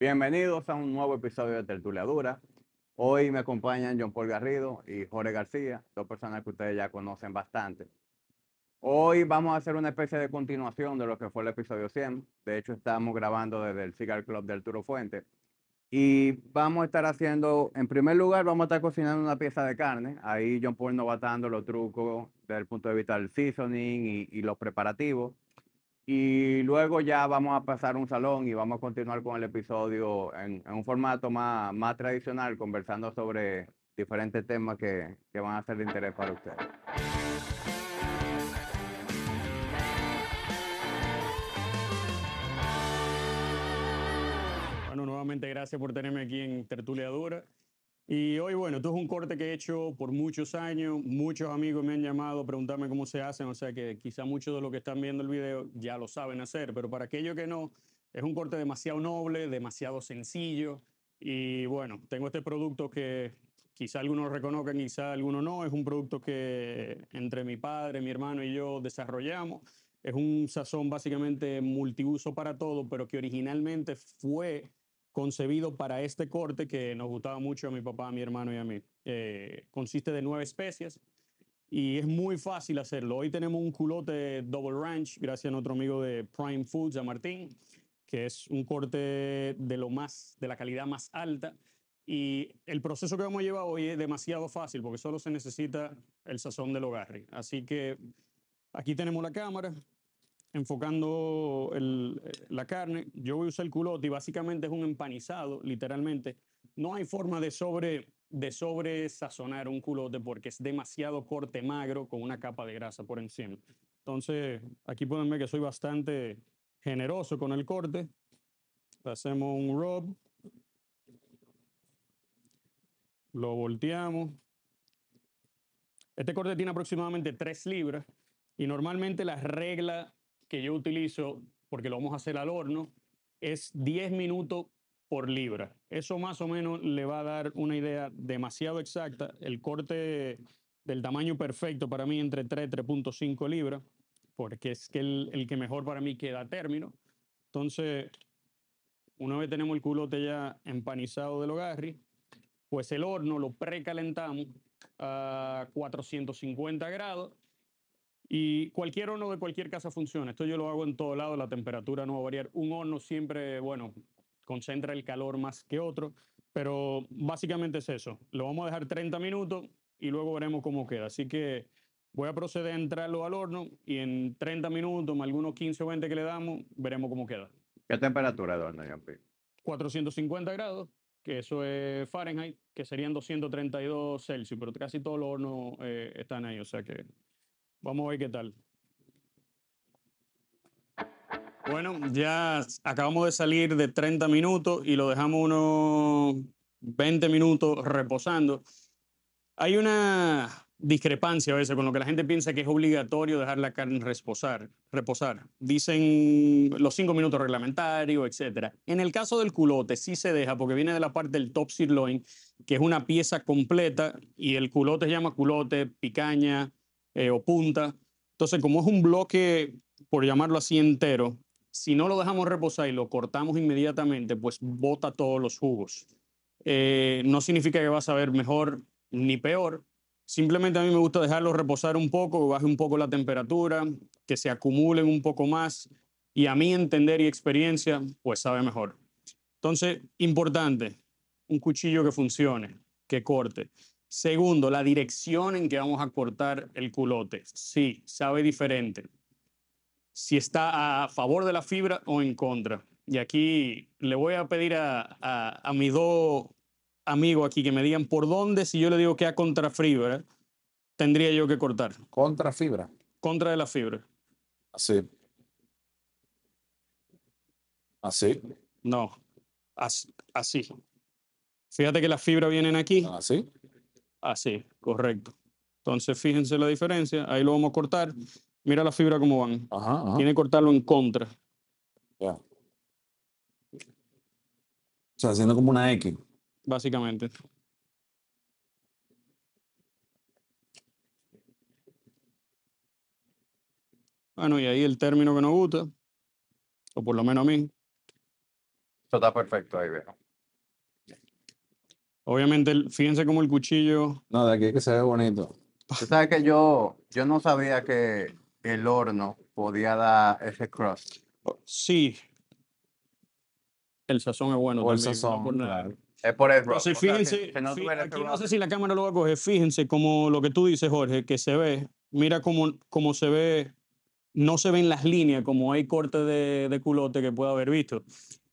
Bienvenidos a un nuevo episodio de Tertuliadura. Hoy me acompañan John Paul Garrido y Jorge García, dos personas que ustedes ya conocen bastante. Hoy vamos a hacer una especie de continuación de lo que fue el episodio 100. De hecho, estamos grabando desde el Cigar Club del Turo Fuente. Y vamos a estar haciendo, en primer lugar, vamos a estar cocinando una pieza de carne. Ahí John Paul nos va dando los trucos desde el punto de vista del seasoning y los preparativos. Y luego ya vamos a pasar un salón y vamos a continuar con el episodio en, un formato más, más tradicional, conversando sobre diferentes temas que, que van a ser de interés para ustedes. Nuevamente gracias por tenerme aquí en Tertulia Dura. Y hoy, bueno, esto es un corte que he hecho por muchos años. Muchos amigos me han llamado a preguntarme cómo se hacen. O sea que quizá muchos de los que están viendo el video ya lo saben hacer. Pero para aquellos que no, es un corte demasiado noble, demasiado sencillo. Y bueno, tengo este producto que quizá algunos reconozcan, quizá algunos no. Es un producto que entre mi padre, mi hermano y yo desarrollamos. Es un sazón básicamente multiuso para todo, pero que originalmente fue concebido para este corte que nos gustaba mucho a mi papá, a mi hermano y a mí. Eh, consiste de nueve especies y es muy fácil hacerlo. Hoy tenemos un culote Double Ranch, gracias a nuestro amigo de Prime Foods, a Martín, que es un corte de lo más, de la calidad más alta. Y el proceso que vamos a llevar hoy es demasiado fácil porque solo se necesita el sazón del hogar. Así que aquí tenemos la cámara, enfocando eh, la carne. Yo voy a usar el culote y básicamente es un empanizado, literalmente. No hay forma de sobre de sobre sazonar un culote porque es demasiado corte magro con una capa de grasa por encima. Entonces, aquí pueden ver que soy bastante generoso con el corte. Hacemos un rub. Lo volteamos. Este corte tiene aproximadamente 3 libras y normalmente la regla que yo utilizo, porque lo vamos a hacer al horno, es 10 minutos por libra. Eso más o menos le va a dar una idea demasiado exacta. El corte del tamaño perfecto para mí entre 3 y 3.5 libras, porque es que el, el que mejor para mí queda a término. Entonces, una vez tenemos el culote ya empanizado del hogarri, pues el horno lo precalentamos a 450 grados y cualquier horno de cualquier casa funciona. Esto yo lo hago en todo lado, la temperatura no va a variar. Un horno siempre, bueno, concentra el calor más que otro, pero básicamente es eso. Lo vamos a dejar 30 minutos y luego veremos cómo queda. Así que voy a proceder a entrarlo al horno y en 30 minutos, más algunos 15 o 20 que le damos, veremos cómo queda. ¿Qué temperatura de horno, P? 450 grados, que eso es Fahrenheit, que serían 232 Celsius, pero casi todos los hornos eh, están ahí, o sea que vamos a ver qué tal. Bueno, ya acabamos de salir de 30 minutos y lo dejamos unos 20 minutos reposando. Hay una discrepancia a veces con lo que la gente piensa que es obligatorio dejar la carne reposar. reposar. Dicen los 5 minutos reglamentarios, etc. En el caso del culote sí se deja porque viene de la parte del top sirloin, que es una pieza completa y el culote se llama culote, picaña eh, o punta. Entonces, como es un bloque, por llamarlo así, entero, si no lo dejamos reposar y lo cortamos inmediatamente, pues bota todos los jugos. Eh, no significa que va a saber mejor ni peor. Simplemente a mí me gusta dejarlo reposar un poco, baje un poco la temperatura, que se acumulen un poco más y a mi entender y experiencia, pues sabe mejor. Entonces, importante, un cuchillo que funcione, que corte. Segundo, la dirección en que vamos a cortar el culote. Sí, sabe diferente. Si está a favor de la fibra o en contra. Y aquí le voy a pedir a, a, a mis dos amigos aquí que me digan por dónde, si yo le digo que a contra fibra, tendría yo que cortar. Contra fibra. Contra de la fibra. Así. Así. No, as- así. Fíjate que las fibras vienen aquí. Así. Así, correcto. Entonces, fíjense la diferencia. Ahí lo vamos a cortar. Mira la fibra cómo van. Ajá, ajá. Tiene que cortarlo en contra. Ya. O sea, haciendo como una X. básicamente. Bueno, y ahí el término que nos gusta, o por lo menos a mí, Eso está perfecto ahí, viejo. Obviamente, el- fíjense cómo el cuchillo No, de aquí que se ve bonito. Tú sabes que yo, yo no sabía que el horno podía dar ese crust. Sí. El sazón es bueno. O el también, no sazón, por claro. Es por el. Entonces, O sea, que- fíjense, que no fí- aquí no sé si la cámara lo va a coger, fíjense como lo que tú dices, Jorge, que se ve, mira cómo, cómo se ve, no se ven las líneas como hay cortes de, de culote que pueda haber visto.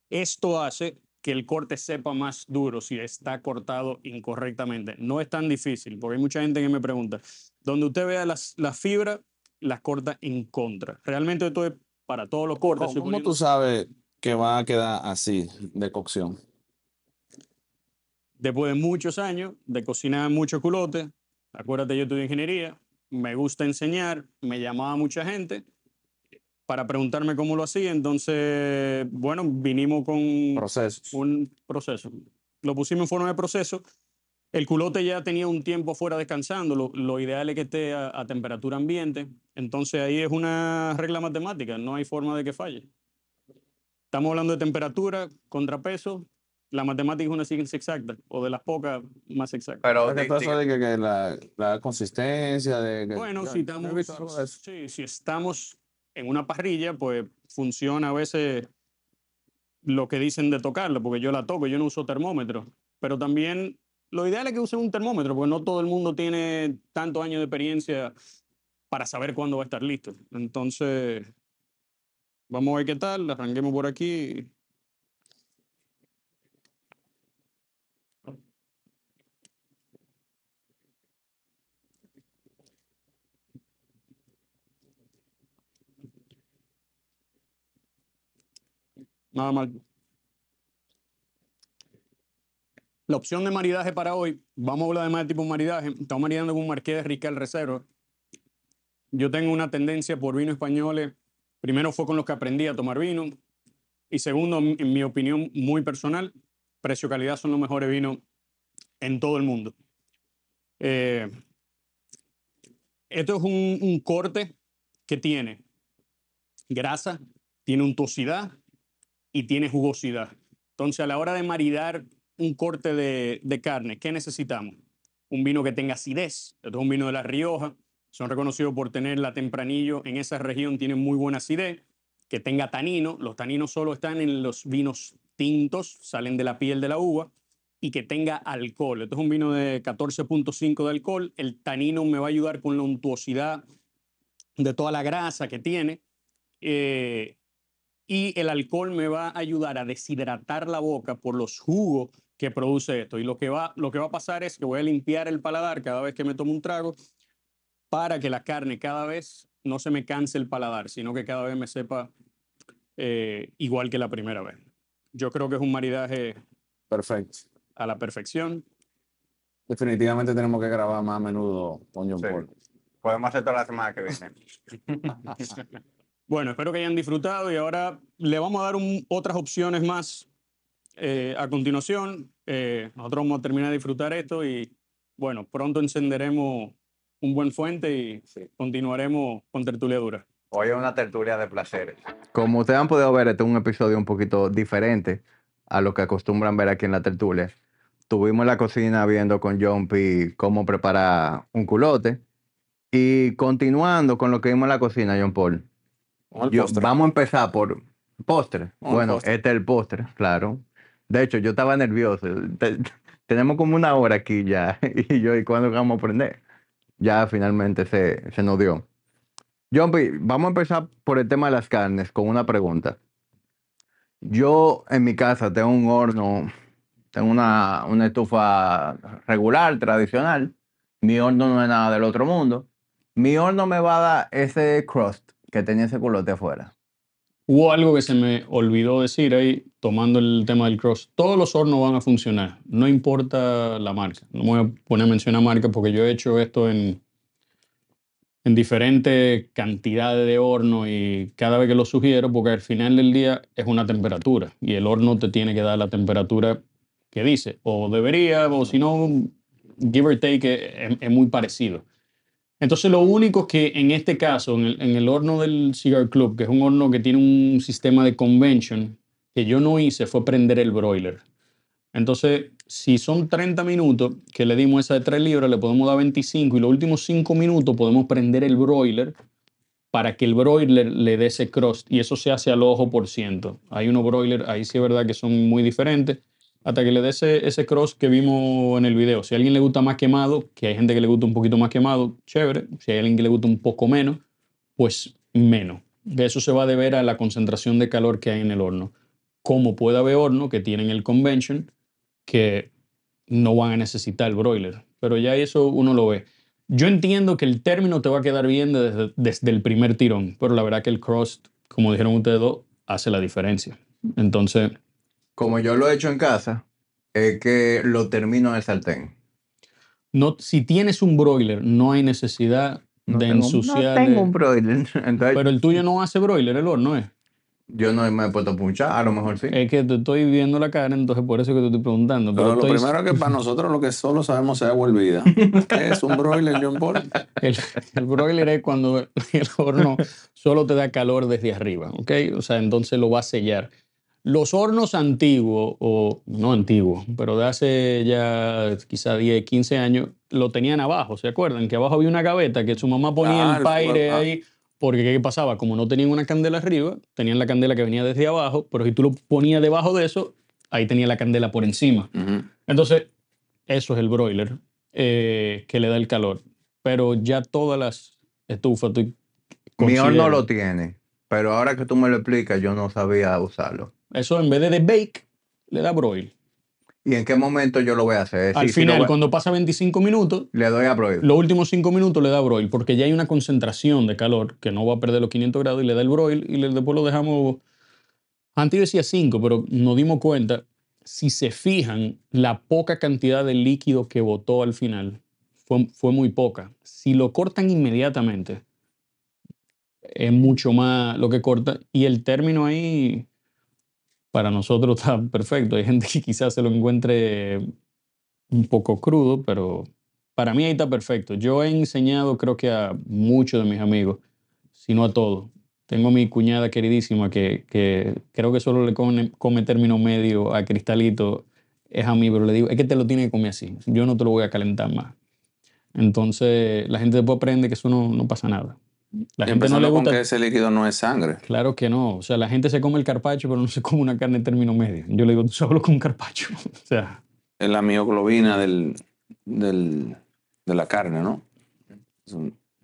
Esto hace que el corte sepa más duro si está cortado incorrectamente. No es tan difícil, porque hay mucha gente que me pregunta, donde usted vea las, las fibras, las corta en contra. Realmente esto es para todos los cortes. ¿Cómo, cómo tú sabes que va a quedar así de cocción? después de muchos años de cocinar mucho culote, acuérdate, yo estudié ingeniería, me gusta enseñar, me llamaba mucha gente para preguntarme cómo lo hacía, entonces, bueno, vinimos con Procesos. un proceso. Lo pusimos en forma de proceso. El culote ya tenía un tiempo fuera descansando, lo, lo ideal es que esté a, a temperatura ambiente, entonces ahí es una regla matemática, no hay forma de que falle. Estamos hablando de temperatura, contrapeso, la matemática es una ciencia exacta, o de las pocas más exactas. Pero di- eso de que, que la, la consistencia de que- Bueno, si estamos, sí, si estamos en una parrilla, pues funciona a veces lo que dicen de tocarla, porque yo la toco, yo no uso termómetro, pero también lo ideal es que usen un termómetro, porque no todo el mundo tiene tantos años de experiencia para saber cuándo va a estar listo. Entonces, vamos a ver qué tal, arranquemos por aquí. Nada mal. La opción de maridaje para hoy, vamos a hablar de más de tipo maridaje. Estamos maridando con un marqués de Riscal Reserva. Yo tengo una tendencia por vinos españoles. Primero fue con los que aprendí a tomar vino. Y segundo, en mi opinión muy personal, precio-calidad son los mejores vinos en todo el mundo. Eh, esto es un corte que tiene grasa, tiene untuosidad y tiene jugosidad. Entonces, a la hora de maridar un corte de, carne, ¿qué necesitamos? Un vino que tenga acidez. Esto es un vino de La Rioja. Son reconocidos por tener la tempranillo en esa región, tienen muy buena acidez. Que tenga tanino. Los taninos solo están en los vinos tintos, salen de la piel de la uva. Y que tenga alcohol. Esto es un vino de 14.5 de alcohol. El tanino me va a ayudar con la untuosidad de toda la grasa que tiene. Eh, y el alcohol me va a ayudar a deshidratar la boca por los jugos que produce esto. Y lo que va, lo que va a pasar es que voy a limpiar el paladar cada vez que me tomo un trago para que la carne cada vez no se me canse el paladar, sino que cada vez me sepa eh, igual que la primera vez. Yo creo que es un maridaje Perfecto. a la perfección. Definitivamente tenemos que grabar más a menudo con John Sí. Paul. podemos hacer toda la semana que viene. Bueno, espero que hayan disfrutado y ahora le vamos a dar un- otras opciones más eh, a continuación. Eh, nosotros vamos a terminar de disfrutar esto y bueno, pronto encenderemos un buen fuente y continuaremos con tertuliadura. Hoy es una tertulia de placeres. Como ustedes han podido ver, este es un episodio un poquito diferente a lo que acostumbran ver aquí en la tertulia. Tuvimos en la cocina viendo con John P cómo preparar un culote. Y continuando con lo que vimos en la cocina, John Paul. Yo- vamos a empezar por postre. Bueno, postre. este es el postre, claro. De hecho, yo estaba nervioso. Te- tenemos como una hora aquí ya. Y yo, ¿y cuándo vamos a aprender? Ya finalmente se, se nos dio. John P., vamos a empezar por el tema de las carnes con una pregunta. Yo en mi casa tengo un horno, tengo una, una estufa regular, tradicional. Mi horno no es nada del otro mundo. Mi horno me va a dar ese crust que tenía ese culote afuera. Hubo algo que se me olvidó decir ahí, tomando el tema del cross. Todos los hornos van a funcionar, no importa la marca. No me voy a poner a mencionar marcas porque yo he hecho esto en, en diferentes cantidades de horno y cada vez que lo sugiero, porque al final del día es una temperatura y el horno te tiene que dar la temperatura que dice, o debería, o si no, give or take, es, es muy parecido. Entonces, lo único que en este caso, en el, horno del Cigar Club, que es un horno que tiene un sistema de convention, que yo no hice fue prender el broiler. Entonces, si son 30 minutos que le dimos esa de 3 libras, le podemos dar 25 y los últimos 5 minutos podemos prender el broiler para que el broiler le dé ese crust y eso se hace al ojo por ciento. Hay unos broilers, ahí sí es verdad que son muy diferentes, hasta que le dé ese, ese crust que vimos en el video. Si a alguien le gusta más quemado, que hay gente que le gusta un poquito más quemado, chévere. Si hay alguien que le gusta un poco menos, pues menos. De eso se va a deber a la concentración de calor que hay en el horno. Como puede haber horno que tienen el convention, que no van a necesitar el broiler. Pero ya eso uno lo ve. Yo entiendo que el término te va a quedar bien desde, desde el primer tirón, pero la verdad que el crust, como dijeron ustedes dos, hace la diferencia. Entonces, Como yo lo he hecho en casa, es que lo termino en el sartén. no, si tienes un broiler, no hay necesidad No de tengo, ensuciar. no tengo un broiler. Entonces, Pero el tuyo no hace broiler, el horno, ¿eh? yo no me he puesto a punchar, a lo mejor sí. Es que te estoy viendo la cara, entonces por eso que te estoy preguntando. Pero Pero lo estoy- primero que para nosotros lo que solo sabemos es agua hervida. ¿Qué es un broiler, John Paul? El, el broiler es cuando el horno solo te da calor desde arriba, ¿ok? O sea, entonces lo va a sellar. Los hornos antiguos, o no antiguos, pero de hace ya quizá 10, 15 años, lo tenían abajo, ¿se acuerdan? Que abajo había una gaveta que su mamá ponía Ah, el paire ah. ahí, porque ¿qué pasaba? Como no tenían una candela arriba, tenían la candela que venía desde abajo, pero si tú lo ponías debajo de eso, ahí tenía la candela por encima. Entonces, eso es el broiler eh, que le da el calor. Pero ya todas las estufas, Mi horno lo tiene, pero ahora que tú me lo explicas, yo no sabía usarlo. Eso en vez de de bake, le da broil. ¿Y en qué momento yo lo voy a hacer? Al Sí, final, cuando pasa 25 minutos, le doy a broil. los últimos 5 minutos le da broil, porque ya hay una concentración de calor que no va a perder los 500 grados y le da el broil y le- después lo dejamos. Antes yo decía 5, pero nos dimos cuenta, si se fijan, la poca cantidad de líquido que botó al final fue, fue muy poca. Si lo cortan inmediatamente, es mucho más lo que corta y el término ahí para nosotros está perfecto. Hay gente que quizás se lo encuentre un poco crudo, pero para mí ahí está perfecto. Yo he enseñado, creo que a muchos de mis amigos, si no a todos. Tengo mi cuñada queridísima que, creo que solo le come, término medio a Cristalito, es a mí, pero le digo, es que te lo tiene que comer así. Yo no te lo voy a calentar más. Entonces la gente después aprende que eso no pasa nada. La Y gente no le empezando con gusta. que ese líquido no es sangre. Claro que no. O sea, la gente se come el carpacho, pero no se come una carne en término medio. Yo le digo, tú solo con un carpacho. o sea, Es la mioglobina del, del, de la carne, ¿no?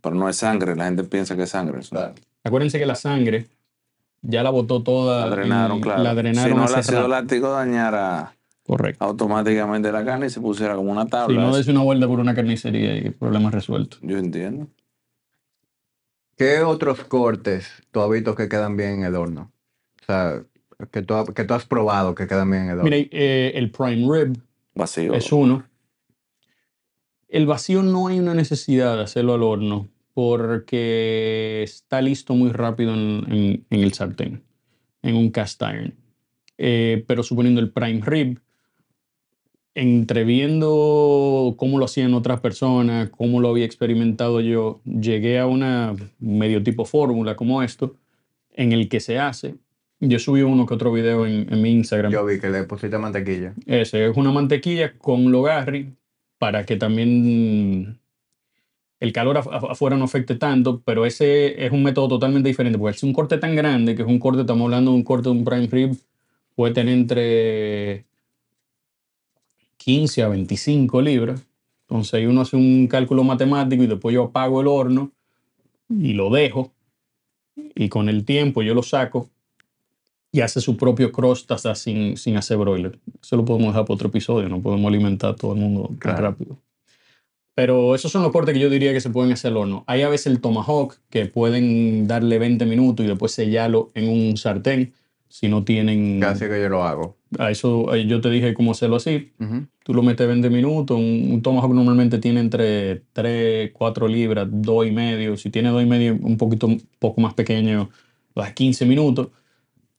Pero no es sangre, la gente piensa que es sangre. eso. acuérdense que la sangre ya la botó toda. La drenaron, en- claro. La drenaron si no, el ácido rato. láctico dañara Correcto. automáticamente la carne y se pusiera como una Si tabla. no eso. des una vuelta por una carnicería y problema resuelto. Yo entiendo. ¿Qué otros cortes tú has visto que quedan bien en el horno? O sea, que tú, ha- que tú has probado que quedan bien en el horno. Mira, eh, el prime rib Vacío. es uno. El vacío no hay una necesidad de hacerlo al horno porque está listo muy rápido en, en- en el sartén, en un cast iron. Eh, pero suponiendo el prime rib, entreviendo cómo lo hacían otras personas, cómo lo había experimentado yo, llegué a una medio tipo fórmula como esto, en el que se hace. Yo subí uno que otro video en, en mi Instagram. Yo vi que le pusiste mantequilla. Ese es una mantequilla con logarri para que también el calor af- af- afuera no afecte tanto, pero ese es un método totalmente diferente, porque es un corte tan grande, que es un corte, estamos hablando de un corte de un prime rib, puede tener entre 15 a 25 libras. Entonces ahí uno hace un cálculo matemático y después yo apago el horno y lo dejo y con el tiempo yo lo saco y hace su propio crust hasta sin, sin hacer broiler. Eso lo podemos dejar para otro episodio, no podemos alimentar a todo el mundo tan Claro. rápido. Pero esos son los cortes que yo diría que se pueden hacer al horno. Hay a veces el tomahawk que pueden darle 20 minutos y después sellarlo en un sartén si no tienen... Casi que yo lo hago. A eso eh, yo te dije cómo hacerlo así. Ujú. Tú lo metes 20 minutos. Un, un tomahawk normalmente tiene entre 3, 4 libras, 2 y medio. Si tiene 2 y medio, un poquito un poco más pequeño, a 15 minutos.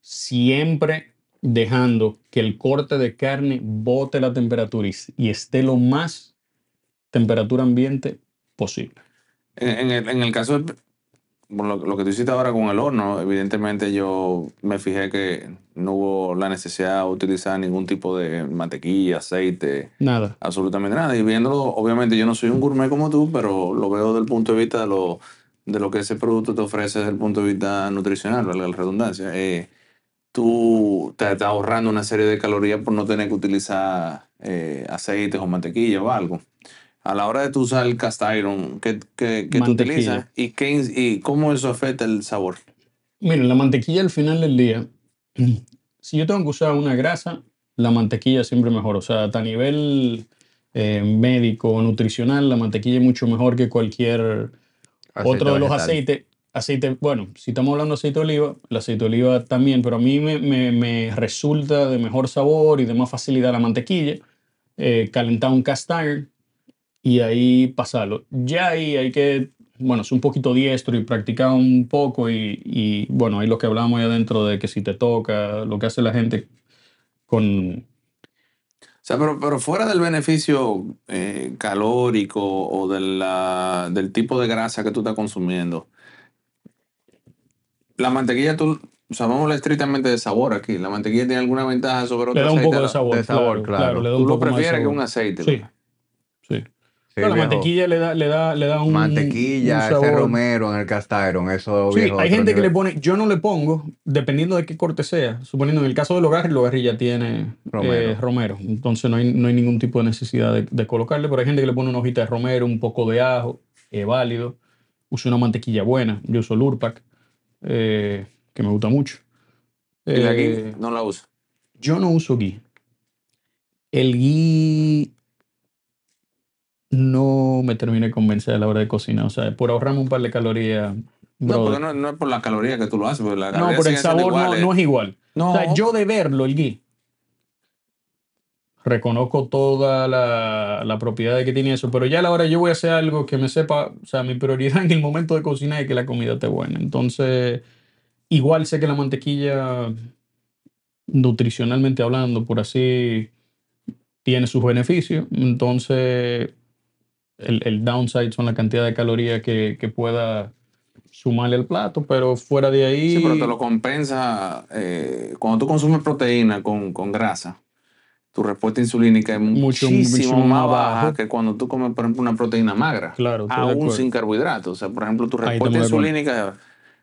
Siempre dejando que el corte de carne bote la temperatura y, y esté lo más temperatura ambiente posible. En, en el, en el caso, lo, lo que tú hiciste ahora con el horno, evidentemente yo me fijé que no hubo la necesidad de utilizar ningún tipo de mantequilla, aceite, Nada. absolutamente nada. Y viéndolo, obviamente yo no soy un gourmet como tú, pero lo veo desde el punto de vista de lo, de lo que ese producto te ofrece desde el punto de vista nutricional, la redundancia. Eh, tú te estás ahorrando una serie de calorías por no tener que utilizar eh, aceites o mantequilla o algo. A la hora de tú usar el cast iron, ¿qué, qué, qué tú utilizas? ¿Y, qué, ¿Y cómo eso afecta el sabor? Miren, la mantequilla al final del día, si yo tengo que usar una grasa, la mantequilla siempre mejor. O sea, a nivel eh, médico, nutricional, la mantequilla es mucho mejor que cualquier otro de los vegetal. aceites. Aceite, bueno, si estamos hablando de aceite de oliva, el aceite de oliva también, pero a mí me, me- me resulta de mejor sabor y de más facilidad la mantequilla. eh, calentar un cast iron y ahí pasarlo. Ya ahí hay que, bueno, ser un poquito diestro y practicar un poco y, y, bueno, ahí lo que hablamos ahí adentro de que si te toca, lo que hace la gente con... O sea, pero, pero fuera del beneficio eh, calórico o de la- del tipo de grasa que tú estás consumiendo, la mantequilla, tú, o sea, vamos a hablar estrictamente de sabor aquí. ¿La mantequilla tiene alguna ventaja sobre Le otro da un aceite? poco de sabor. de sabor, claro. le da Tú un lo poco más de prefieres que un aceite. Sí, sí. Sí, La viejo. mantequilla le da, le da, le da un Mantequilla, un ese sabor. romero en el cast iron, eso Sí, viejo, hay gente que le pone, yo no le pongo, dependiendo de qué corte sea. Suponiendo en el caso de los garri, los garri ya tiene Romero. eh, romero. Entonces no hay, no hay ningún tipo de necesidad de, de colocarle, pero hay gente que le pone una hojita de romero, un poco de ajo, es válido. Uso una mantequilla buena, yo uso Lurpak, eh, que me gusta mucho. Y la Eh, aquí no la uso. yo no uso ghee. El ghee no me termina de convencer a la hora de cocinar. O sea, por ahorrarme un par de calorías. No, porque no, no es por la caloría que tú lo haces, la No, por el sabor no, es igual. No, O sea, yo de verlo, el ghee, reconozco toda la, la propiedad que tiene eso, pero ya a la hora yo voy a hacer algo que me sepa, o sea, mi prioridad en el momento de cocinar es que la comida esté buena. Entonces, igual sé que la mantequilla, nutricionalmente hablando, por así, tiene sus beneficios. Entonces, el, el downside son la cantidad de calorías que, que pueda sumarle al plato, pero fuera de ahí... Sí, pero te lo compensa. eh, cuando tú consumes proteína con, con grasa, tu respuesta insulínica es Mucho- muchísimo mucho más baja que cuando tú comes, por ejemplo, una proteína magra, Claro, aún sin carbohidratos. O sea, por ejemplo, tu respuesta insulínica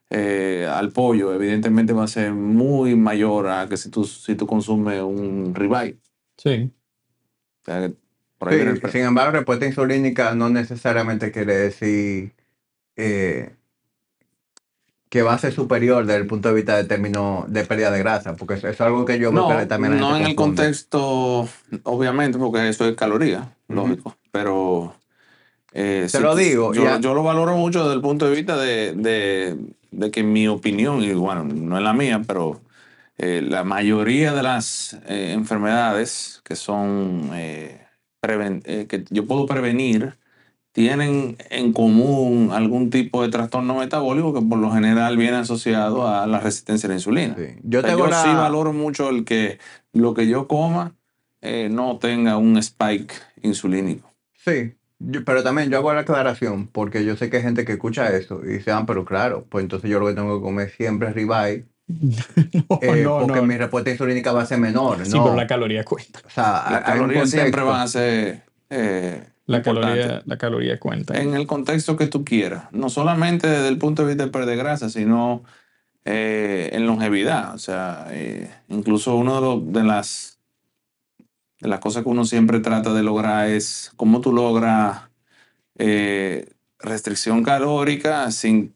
eh, al pollo, evidentemente, va a ser muy mayor a que si tú, si tú consumes un ribeye. Sí. O sea, por Sí, sin embargo, respuesta insulínica no necesariamente quiere decir eh, que va a ser superior desde el punto de vista de término de pérdida de grasa, porque eso, es algo que yo No, que también no en el contexto, obviamente, porque eso es caloría, lógico, pero... eh, Te lo digo, Yo, yo lo valoro mucho desde el punto de vista de, de, de que mi opinión, y bueno, no es la mía, pero eh, la mayoría de las eh, enfermedades que son eh, que yo puedo prevenir tienen en común algún tipo de trastorno metabólico que por lo general viene asociado a la resistencia a la insulina. Sí. Yo O sea, tengo yo la- sí valoro mucho el que lo que yo coma eh, no tenga un spike insulínico. Sí, yo- pero también yo hago la aclaración, porque yo sé que hay gente que escucha eso y dice, ah, pero claro, pues entonces yo lo que tengo que comer siempre es ribeye, No, eh, no, porque no. mi respuesta insulínica va a ser menor, Sí, ¿no? pero la caloría cuenta. O sea, un calorías siempre contexto. van a ser eh, La caloría, la caloría cuenta. en el contexto que tú quieras. No solamente desde el punto de vista de perder grasa, sino eh, en longevidad. O sea, eh, incluso uno de, los- de las de las cosas que uno siempre trata de lograr es cómo tú logras eh, restricción calórica sin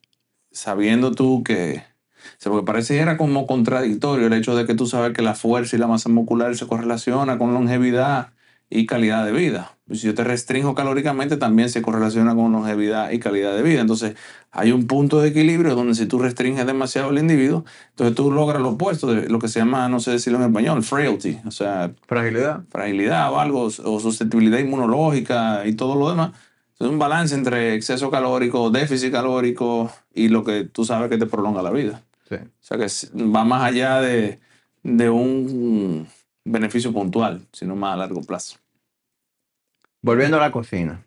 sabiendo tú que o sea, porque pareciera como contradictorio el hecho de que tú sabes que la fuerza y la masa muscular se correlaciona con longevidad y calidad de vida. Y si yo te restringo calóricamente, también se correlaciona con longevidad y calidad de vida. Entonces, hay un punto de equilibrio donde si tú restringes demasiado al individuo, entonces tú logras lo opuesto de lo que se llama, no sé decirlo en español, frailty, o sea, Fragilidad. fragilidad o algo, o susceptibilidad inmunológica y todo lo demás. Es un balance entre exceso calórico, déficit calórico y lo que tú sabes que te prolonga la vida. Sí. O sea que va más allá de, de un beneficio puntual, sino más a largo plazo. Volviendo a la cocina.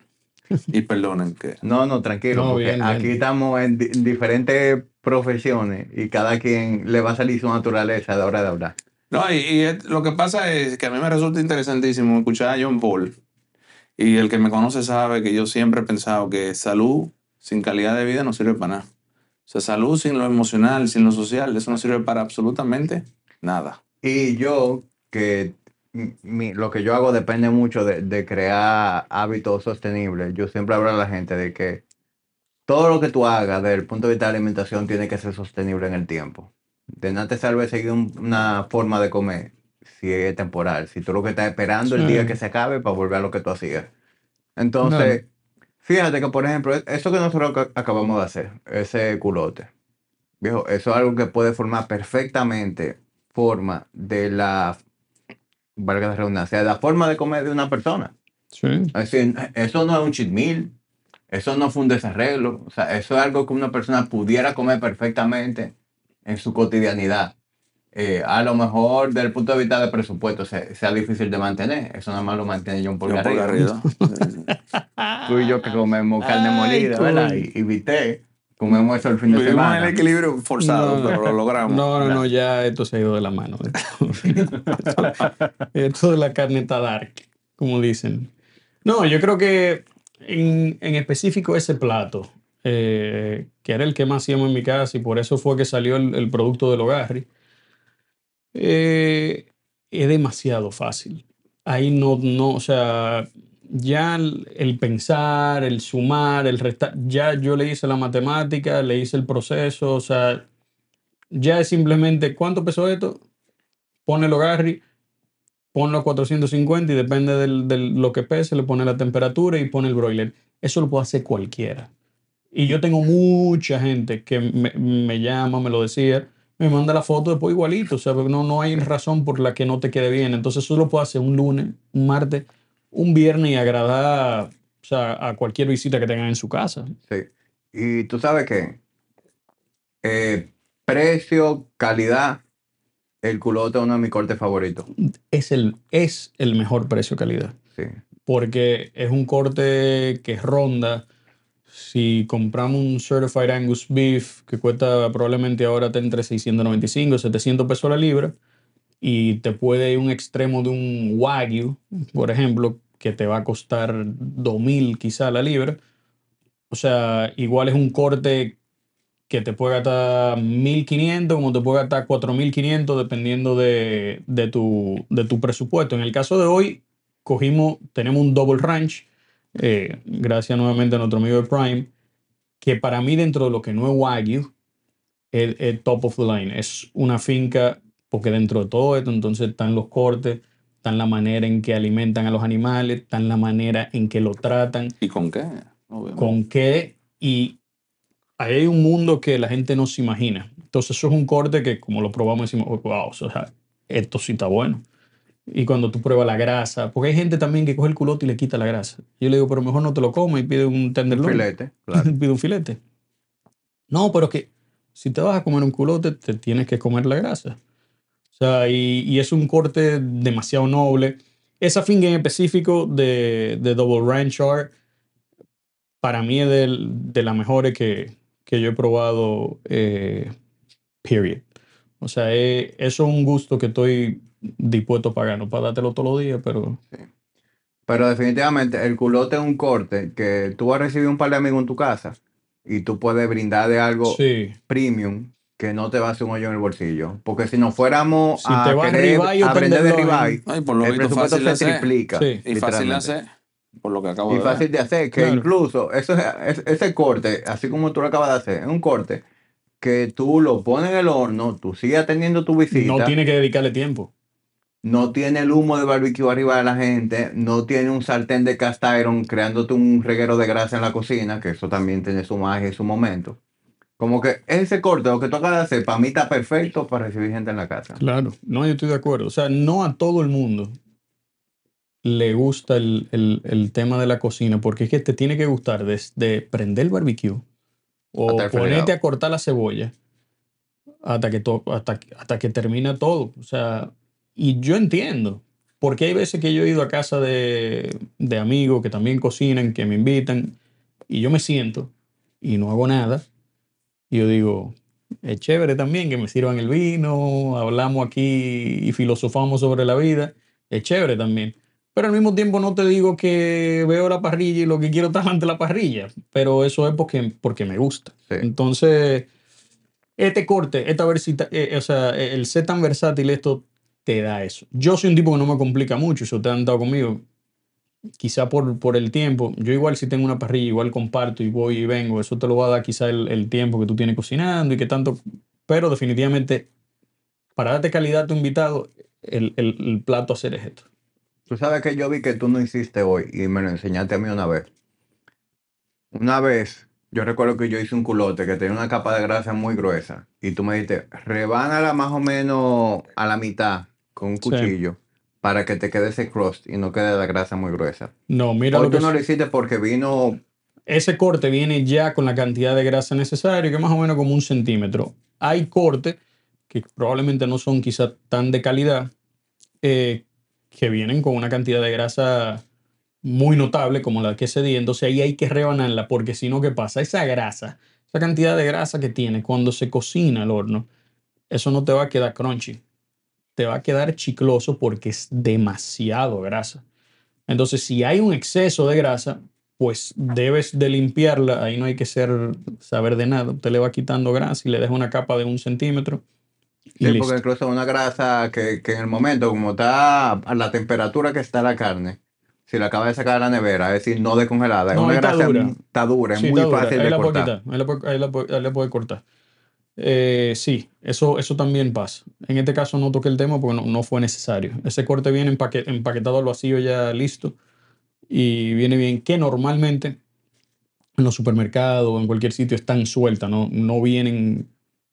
Y perdonen que... No, no, tranquilo, No, porque bien, bien. aquí estamos en di- diferentes profesiones y cada quien le va a salir su naturaleza de hora de hablar. No, y, lo que pasa es que a mí me resulta interesantísimo escuchar a John Paul. Y el que me conoce sabe que yo siempre he pensado que salud sin calidad de vida no sirve para nada. O sea, salud sin lo emocional, sin lo social, eso no sirve para absolutamente nada. Y yo, que mi- lo que yo hago depende mucho de, de crear hábitos sostenibles. Yo siempre hablo a la gente de que todo lo que tú hagas desde el punto de vista de alimentación tiene que ser sostenible en el tiempo. De nada te salve seguir un- una forma de comer si es temporal, si tú lo que estás esperando el Sí. día que se acabe para volver a lo que tú hacías. Entonces, fíjate que, por ejemplo, e- eso que nosotros ac- acabamos de hacer, ese culote, viejo, eso es algo que puede formar perfectamente forma de la, valga la redundancia, de la forma de comer de una persona. Sí. Es decir, eso no es un cheat meal, eso no fue un desarreglo, o sea, eso es algo que una persona pudiera comer perfectamente en su cotidianidad. Eh, a lo mejor, desde el punto de vista de presupuesto, se- sea difícil de mantener. Eso nada más lo mantiene John Paul John Paul Garrido. Garrido. Tú y yo que comemos carne Ay, molida, ¿verdad? Y, y vité, comemos eso el fin de Vivimos en el semana. equilibrio forzado, No, pero lo logramos. No, no, no, ya esto se ha ido de la mano. esto de la carne está dark, como dicen. No, yo creo que en, en específico ese plato, eh, que era el que más hacíamos en mi casa y por eso fue que salió el, el producto del hogar, eh, es demasiado fácil. Ahí no, no, o sea, ya el, pensar, el sumar, el restar, ya yo le hice la matemática, le hice el proceso, o sea, ya es simplemente, ¿cuánto pesó esto? Ponelo Garry, ponlo a 450 y depende de lo que pese, le pone la temperatura y pone el broiler. Eso lo puede hacer cualquiera. Y yo tengo mucha gente que me, me llama, me lo decía, me manda la foto después igualito. O sea, no, no hay razón por la que no te quede bien. Entonces eso lo puedo hacer un lunes, un martes, un viernes y agradar o sea, a cualquier visita que tengan en su casa. Sí. Y tú sabes que precio, calidad, el culote es uno de mis cortes favoritos. Es el, es el mejor precio-calidad. Sí. porque es un corte que ronda. Si compramos un Certified Angus Beef que cuesta probablemente ahora entre 695 y 700 pesos la libra, y te puede ir un extremo de un Wagyu, por ejemplo, que te va a costar 2000 quizá la libra. O sea, igual es un corte que te puede gastar 1500 como te puede gastar 4500 dependiendo de, de, tu, de tu presupuesto. En el caso de hoy, cogimos, tenemos un Double Ranch, eh, gracias nuevamente a nuestro amigo de Prime, que para mí dentro de lo que no es Wagyu, es, es top of the line. Es una finca, porque dentro de todo esto, entonces están los cortes, están la manera en que alimentan a los animales, están la manera en que lo tratan, ¿Y con qué? Obviamente. con qué, y ahí hay un mundo que la gente no se imagina. Entonces eso es un corte que como lo probamos decimos, "Oh, wow, o sea, esto sí está bueno. Y cuando tú pruebas la grasa, porque hay gente también que coge el culote y le quita la grasa. Yo le digo, pero mejor no te lo comes y pide un Un tenderloin. filete, claro. pide un filete. No, pero que si te vas a comer un culote, te tienes que comer la grasa. O sea, y, y es un corte demasiado noble. Esa finca en específico de, de Double Ranch R, para mí es del- de las mejores que, que yo he probado, eh, period. O sea, eh, eso es un gusto que estoy dispuesto a pagar, no para dártelo todos los días, pero Pero definitivamente el culote es un corte que tú vas a recibir un par de amigos en tu casa y tú puedes brindar de algo sí. premium que no te va a hacer un hoyo en el bolsillo. Porque si nos fuéramos Si a te vas querer ribeye o aprender de ribeye, Ay, por lo el visto presupuesto fácil se hacer. triplica. Sí. Y fácil de hacer, por lo que acabo Y de ver. fácil de hacer, que Claro. incluso eso, es- es- ese corte, así como tú lo acabas de hacer, es un corte que tú lo pones en el horno, tú sigues atendiendo tu visita, no tiene que dedicarle tiempo. No tiene el humo de barbecue arriba de la gente, no tiene un sartén de cast iron creándote un reguero de grasa en la cocina, que eso también tiene su magia y su momento. Como que ese corte, lo que tú acabas de hacer, para mí está perfecto para recibir gente en la casa. Claro, no, yo estoy de acuerdo. O sea, no a todo el mundo le gusta el, el- el tema de la cocina, porque es que te tiene que gustar desde prender el barbecue o ponerte a cortar la cebolla hasta que, to- hasta, hasta que termina todo. O sea, y yo entiendo. Porque hay veces que yo he ido a casa de, de amigos que también cocinan, que me invitan, y yo me siento y no hago nada. Y yo digo, es chévere también que me sirvan el vino, hablamos aquí y filosofamos sobre la vida. Es chévere también. Pero al mismo tiempo no te digo que veo la parrilla y lo que quiero estar ante la parrilla. Pero eso es porque, porque me gusta. Sí. Entonces, este corte, esta versita, eh, o sea, el ser tan versátil, esto te da eso. Yo soy un tipo que no me complica mucho, si ustedes han estado conmigo, quizá por, por el tiempo. Yo igual si tengo una parrilla, igual comparto y voy y vengo. Eso te lo va a dar quizá el, el tiempo que tú tienes cocinando y que tanto... Pero definitivamente, para darte calidad a tu invitado, el, el, plato hacer es esto. Tú sabes que yo vi que tú no hiciste hoy y me lo enseñaste a mí una vez. Una vez, yo recuerdo que yo hice un culote que tenía una capa de grasa muy gruesa y tú me dijiste, rebánala más o menos a la mitad con un Sí. cuchillo para que te quede ese crust y no quede la grasa muy gruesa. No, mira Hoy lo que tú no lo hiciste porque vino, ese corte viene ya con la cantidad de grasa necesaria, que es más o menos como un centímetro. Hay cortes que probablemente no son quizá tan de calidad, eh, que vienen con una cantidad de grasa muy notable, como la que se di. Entonces ahí hay que rebanarla, porque si no, ¿qué pasa? Esa grasa, esa cantidad de grasa que tiene cuando se cocina al horno, eso no te va a quedar crunchy. Te va a quedar chicloso porque es demasiado grasa. Entonces, si hay un exceso de grasa, pues debes de limpiarla. Ahí no hay que ser, saber de nada. Usted le va quitando grasa y le deja una capa de un centímetro. Y sí, listo. porque incluso una grasa que, que en el momento, como está a la temperatura que está la carne, si la acabas de sacar de la nevera, es decir, no descongelada, es No, una está grasa dura. mu- está dura, es Sí, muy está dura. fácil ahí de la puede cortar. quitar. Ahí la puede, ahí la puede- ahí la puede cortar. Eh, sí, eso, eso también pasa. En este caso no toqué el tema porque no, no fue necesario. Ese corte viene empaque- empaquetado al vacío ya listo y viene bien que normalmente en los supermercados o en cualquier sitio están sueltas, no, no vienen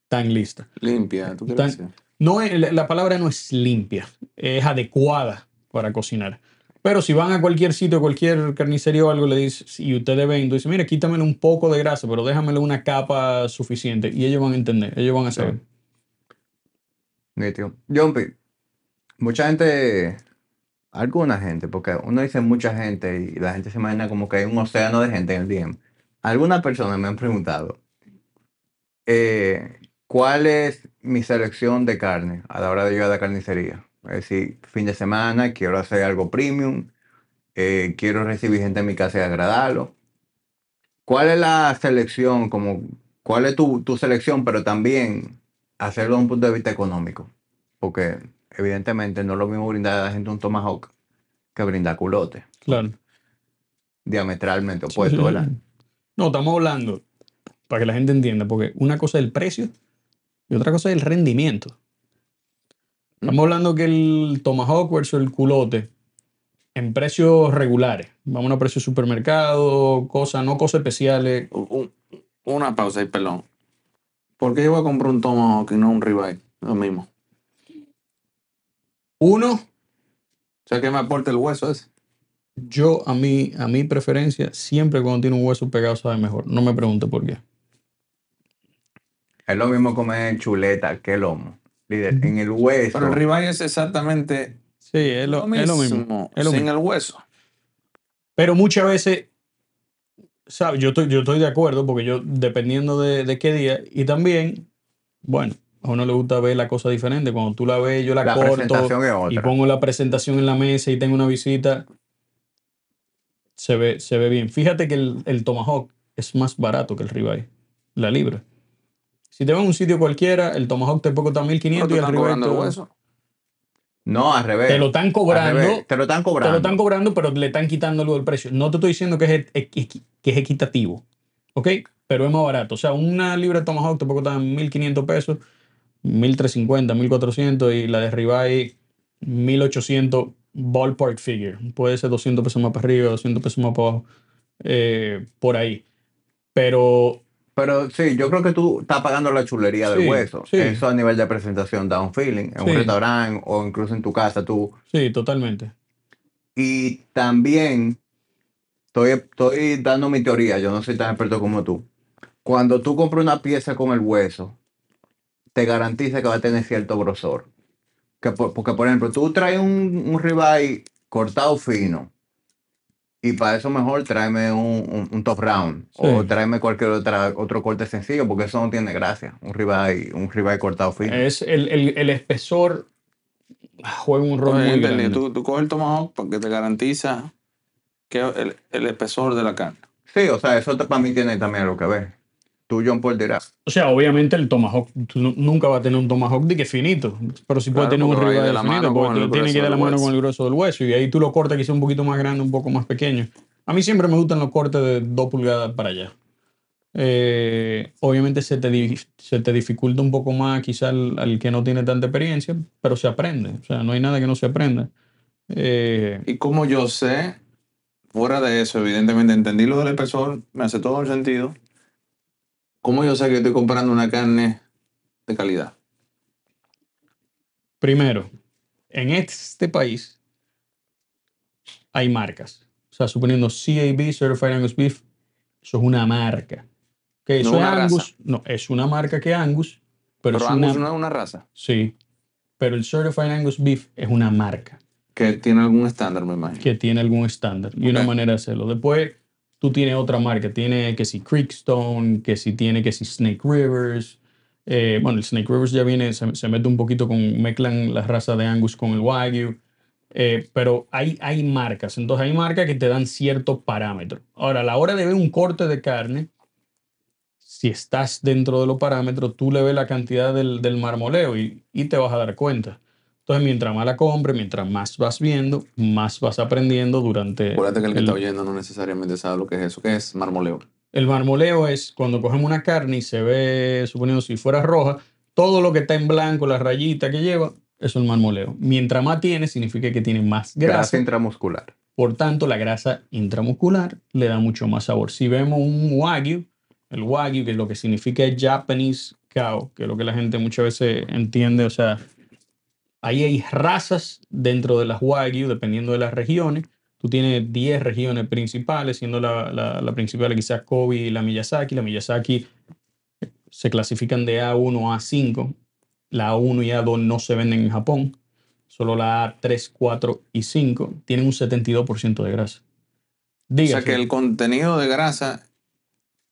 tan listas. Limpia, ¿tú Tan-? No, la palabra no es limpia, es adecuada para cocinar. Pero si van a cualquier sitio, cualquier carnicería o algo, le dices, y ustedes ven, tú dices, mira, quítamele un poco de grasa, pero déjamele una capa suficiente. Y ellos van a entender, ellos van a saber. Nítido. Jumpy, mucha gente, alguna gente, porque uno dice mucha gente y la gente se imagina como que hay un océano de gente en el DM. Algunas personas me han preguntado, eh, ¿cuál es mi selección de carne a la hora de ir a la carnicería? Es decir, fin de semana, quiero hacer algo premium, eh, quiero recibir gente en mi casa y agradarlo. ¿Cuál es la selección, como, cuál es tu, tu selección, pero también hacerlo desde un punto de vista económico? Porque evidentemente no es lo mismo brindar a la gente un tomahawk que brindar culote, Claro. diametralmente opuesto, sí, ¿verdad? No, estamos hablando, para que la gente entienda, porque una cosa es el precio y otra cosa es el rendimiento. Estamos hablando que el Tomahawk versus el culote en precios regulares. Vamos a precios supermercado, cosas, no cosas especiales. Un- un- Una pausa y perdón. ¿Por qué yo voy a comprar un tomahawk y no un ribeye? Lo mismo. Uno, O sea, que me aporta el hueso ese. yo a mí, a mi preferencia, siempre cuando tiene un hueso pegado sabe mejor. No me pregunte por qué. Es lo mismo comer chuleta que lomo. Líder, en el hueso. Pero el ribeye es exactamente Sí, es lo, es lo mismo. es lo sin mismo. el hueso. Pero muchas veces, ¿sabes? Yo estoy, yo estoy de acuerdo porque yo, dependiendo de, de qué día, y también, bueno, a uno le gusta ver la cosa diferente. Cuando tú la ves, yo la, la corto y pongo la presentación en la mesa y tengo una visita, se ve, se ve bien. Fíjate que el, el Tomahawk es más barato que el ribeye, la libra. Si te vas a un sitio cualquiera, el Tomahawk te puede costar Pero 1500 tú y el te- hueso. No, al revés. te lo están cobrando Te lo están te cobrando. lo están cobrando, pero le están quitando luego el precio. No te estoy diciendo que es, equi- que es equitativo, ¿ok? Pero es más barato. O sea, una libra de Tomahawk te puede costar 1.500 pesos, 1.350, 1.400 y la de ribeye 1.800 ballpark figure. Puede ser 200 pesos más para arriba, 200 pesos más para abajo, eh, por ahí. Pero Pero sí, yo creo que tú estás pagando la chulería del Sí, hueso. sí. Eso a nivel de presentación da un feeling. En Sí. un restaurante o incluso en tu casa tú. sí, totalmente. Y también estoy, estoy dando mi teoría, yo no soy tan experto como tú. Cuando tú compras una pieza con el hueso, te garantiza que va a tener cierto grosor. Que por- porque, por ejemplo, tú traes un, un ribeye cortado fino y para eso mejor tráeme un, un- un top round o tráeme cualquier otra, otro corte sencillo porque eso no tiene gracia. Un ribeye, un ribeye cortado fino. Es el, el, el espesor juega un rol muy entendí, grande. Tú, tú coges el tomahawk porque te garantiza que el, el espesor de la carne. Sí, o sea, eso para mí tiene también algo que ver. Tú, John Paul, dirás. O sea, obviamente el tomahawk, tú nu- nunca va a tener un tomahawk de que finito, pero sí puede Claro, tener un ribeye de la finito, mano porque tiene que ir de la mano con el grueso del hueso y ahí tú lo cortas quizá un poquito más grande, un poco más pequeño. A mí siempre me gustan los cortes de 2 pulgadas para allá. Eh, obviamente se te, se te dificulta un poco más quizá al, al que no tiene tanta experiencia, pero se aprende. O sea, no hay nada que no se aprenda. Eh, Y como yo sé, fuera de eso, evidentemente entendí lo del espesor, me hace todo el sentido. ¿Cómo yo sé que estoy comprando una carne de calidad? Primero, en este país hay marcas. O sea, suponiendo CAB, Certified Angus Beef, eso es una marca. Que eso No es Angus. raza. No, es una marca que Angus, pero, Pero es Angus una. no es una raza Sí. Pero el Certified Angus Beef es una marca que tiene algún estándar, me imagino. que tiene algún estándar y una manera de hacerlo. Después, tú tienes otra marca. Tiene que si Creekstone, que si tiene que si Snake Rivers. Eh, bueno, el Snake Rivers ya viene, se, mete un poquito con, mezclan la raza de Angus con el Wagyu. Eh, pero hay, hay marcas. Entonces hay marcas que te dan ciertos parámetros. Ahora, a la hora de ver un corte de carne, si estás dentro de los parámetros, tú le ves la cantidad del, del marmoleo y, y te vas a dar cuenta. Entonces, mientras más la compres, mientras más vas viendo, más vas aprendiendo durante... Acuérdate que el que el- está oyendo no necesariamente sabe lo que es eso. ¿Qué es marmoleo? El marmoleo es cuando cogemos una carne y se ve, suponiendo si fuera roja, todo lo que está en blanco, la rayita que lleva, eso es el marmoleo. Mientras más tiene, significa que tiene más Grasa grasa. intramuscular. Por tanto, la grasa intramuscular le da mucho más sabor. Si vemos un wagyu, el wagyu, que lo que significa es Japanese cow, que es lo que la gente muchas veces entiende, o sea, ahí hay razas dentro de las wagyu, dependiendo de las regiones. Tú tienes 10 regiones principales, siendo la, la, la principal quizás Kobe y la Miyazaki. La Miyazaki se clasifican de A1 a A5. La A1 y A2 no se venden en Japón. Solo la A3, 4 y 5 tienen un 72% de grasa. O sea que el contenido de grasa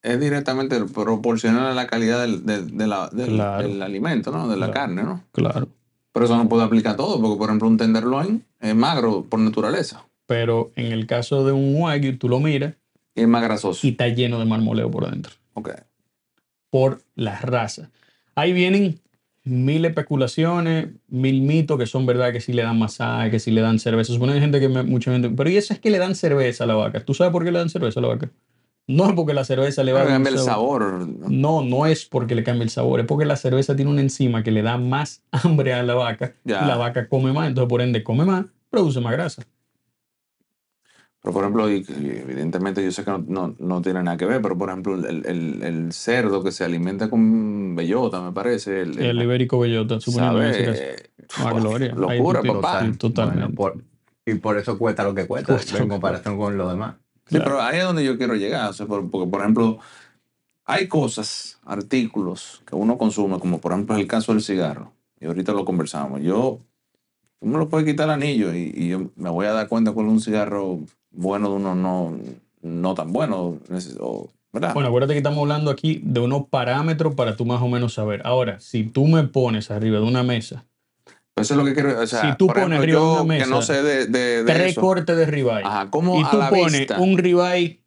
es directamente proporcional a la calidad del, del- de la- del- Claro. del alimento, ¿no? De la Claro. carne, ¿no? Claro. Pero eso no puede aplicar a todo, porque por ejemplo un tenderloin es magro por naturaleza Pero en el caso de un Wagyu, tú lo miras y es más grasoso. y está lleno de marmoleo por dentro. Ok. Por la raza. Ahí vienen mil especulaciones, mil mitos que son verdad que si le dan masaje, que si le dan cerveza. Supone que hay gente que me- mucha gente. Pero y eso es que le dan cerveza a la vaca. ¿Tú sabes por qué le dan cerveza a la vaca? No es porque la cerveza le va a Pero dar un cambia el sabor. ¿no? No, es porque le cambie el sabor, es porque la cerveza tiene una enzima que le da más hambre a la vaca Ya. y la vaca come más, entonces por ende come más, produce más grasa. Pero por ejemplo, y- y evidentemente yo sé que no, no- no tiene nada que ver, pero por ejemplo el, el- el cerdo que se alimenta con bellota, me parece. El, El ibérico bellota, suponiendo. ¿sabe? Ah, Locura, papá. totalmente. Bueno, por- y por eso cuesta lo que cuesta, Cuesta en que comparación con lo demás. Sí, Claro. pero ahí es donde yo quiero llegar. O sea, por- porque, por ejemplo, hay cosas, artículos que uno consume, como por ejemplo el caso del cigarro. Y ahorita lo conversamos. Yo, tú me lo puedes quitar el anillo y, y yo me voy a dar cuenta con un cigarro bueno de uno no, no tan bueno. o- ¿Verdad? Bueno, acuérdate que estamos hablando aquí de unos parámetros para tú más o menos saber. Ahora, si tú me pones arriba de una mesa Eso es lo que quiero. O sea, Si tú por pones ejemplo, yo una que no sé de, de, de tres eso. cortes de ribeye Ajá, ¿cómo y a tú la pones vista? un ribeye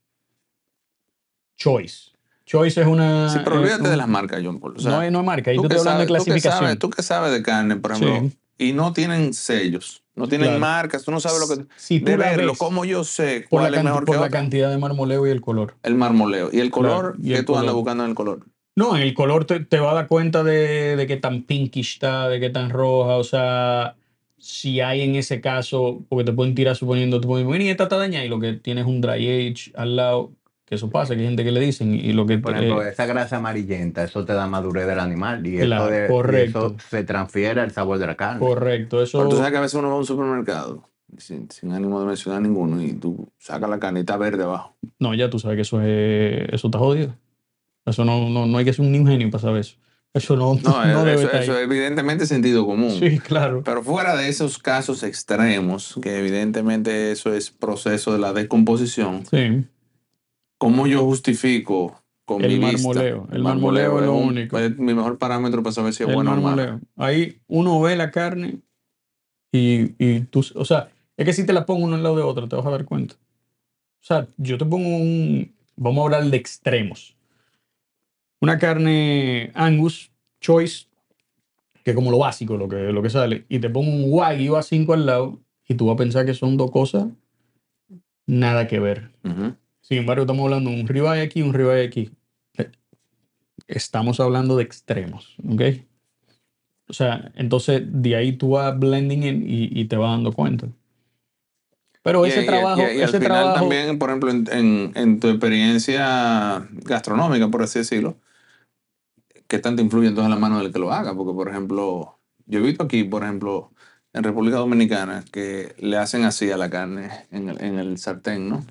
choice. Choice es una... Sí, pero es olvídate un- de las marcas, John Paul. O sea, no, hay, no hay marca, ahí tú te que estoy hablando de tú clasificación. sabes- Tú que sabes de carne, por ejemplo, Sí. y no tienen sellos, no tienen Claro. marcas, tú no sabes lo que... Si tú de la verlo, ves ¿cómo yo sé por, cuál la, es mejor por que la otro? cantidad de marmoleo y el color. El marmoleo. ¿Y el Claro, color? y ¿Qué el tú andas buscando en el color? No, en el color te, te va a dar cuenta de, de qué tan pinkish está, de qué tan roja, o sea, si hay en ese caso, porque te pueden tirar suponiendo, te pueden venir, esta está dañada y lo que tienes es un dry age al lado, que eso pasa, que hay gente que le dicen y lo que... Por eh, ejemplo, esa grasa amarillenta, eso te da madurez del animal y, Claro, eso, de- y correcto. eso se transfiere al sabor de la carne. correcto, eso... Pero tú sabes que a veces uno va a un supermercado, sin, sin ánimo de mencionar ninguno, y tú sacas la carne y está verde abajo. No, ya tú sabes que eso es, eso está jodido. Eso no, no, no hay que ser un genio para saber eso. Eso no, No, no debe eso, eso es evidentemente sentido común. Sí, claro. Pero fuera de esos casos extremos, que evidentemente eso es proceso de la descomposición, Sí. ¿cómo yo justifico con El mi vista? marmoleo. El marmoleo es lo un- único. es mi mejor parámetro para saber si es El bueno o malo. marmoleo. Ahí uno ve la carne y, y tú, o sea, es que si te la pongo uno al lado de otro, te vas a dar cuenta. O sea, yo te pongo un, vamos a hablar de extremos. Una carne Angus Choice, que es como lo básico, lo que, lo que sale, y te pongo un Wagyu A5 al lado y tú vas a pensar que son dos cosas nada que ver. Ujú. Sin embargo, estamos hablando de un ribeye aquí y un ribeye aquí. Estamos hablando de extremos, ¿ok? O sea, entonces de ahí tú vas blending in y, y te vas dando cuenta. Pero ese y- trabajo, y- y al ese final trabajo, también, por ejemplo, en, en- en tu experiencia gastronómica, por así decirlo, ¿qué tanto influye entonces en la mano del que lo haga? Porque, por ejemplo, yo he visto aquí, por ejemplo, en República Dominicana, que le hacen así a la carne en el, en el sartén, ¿no?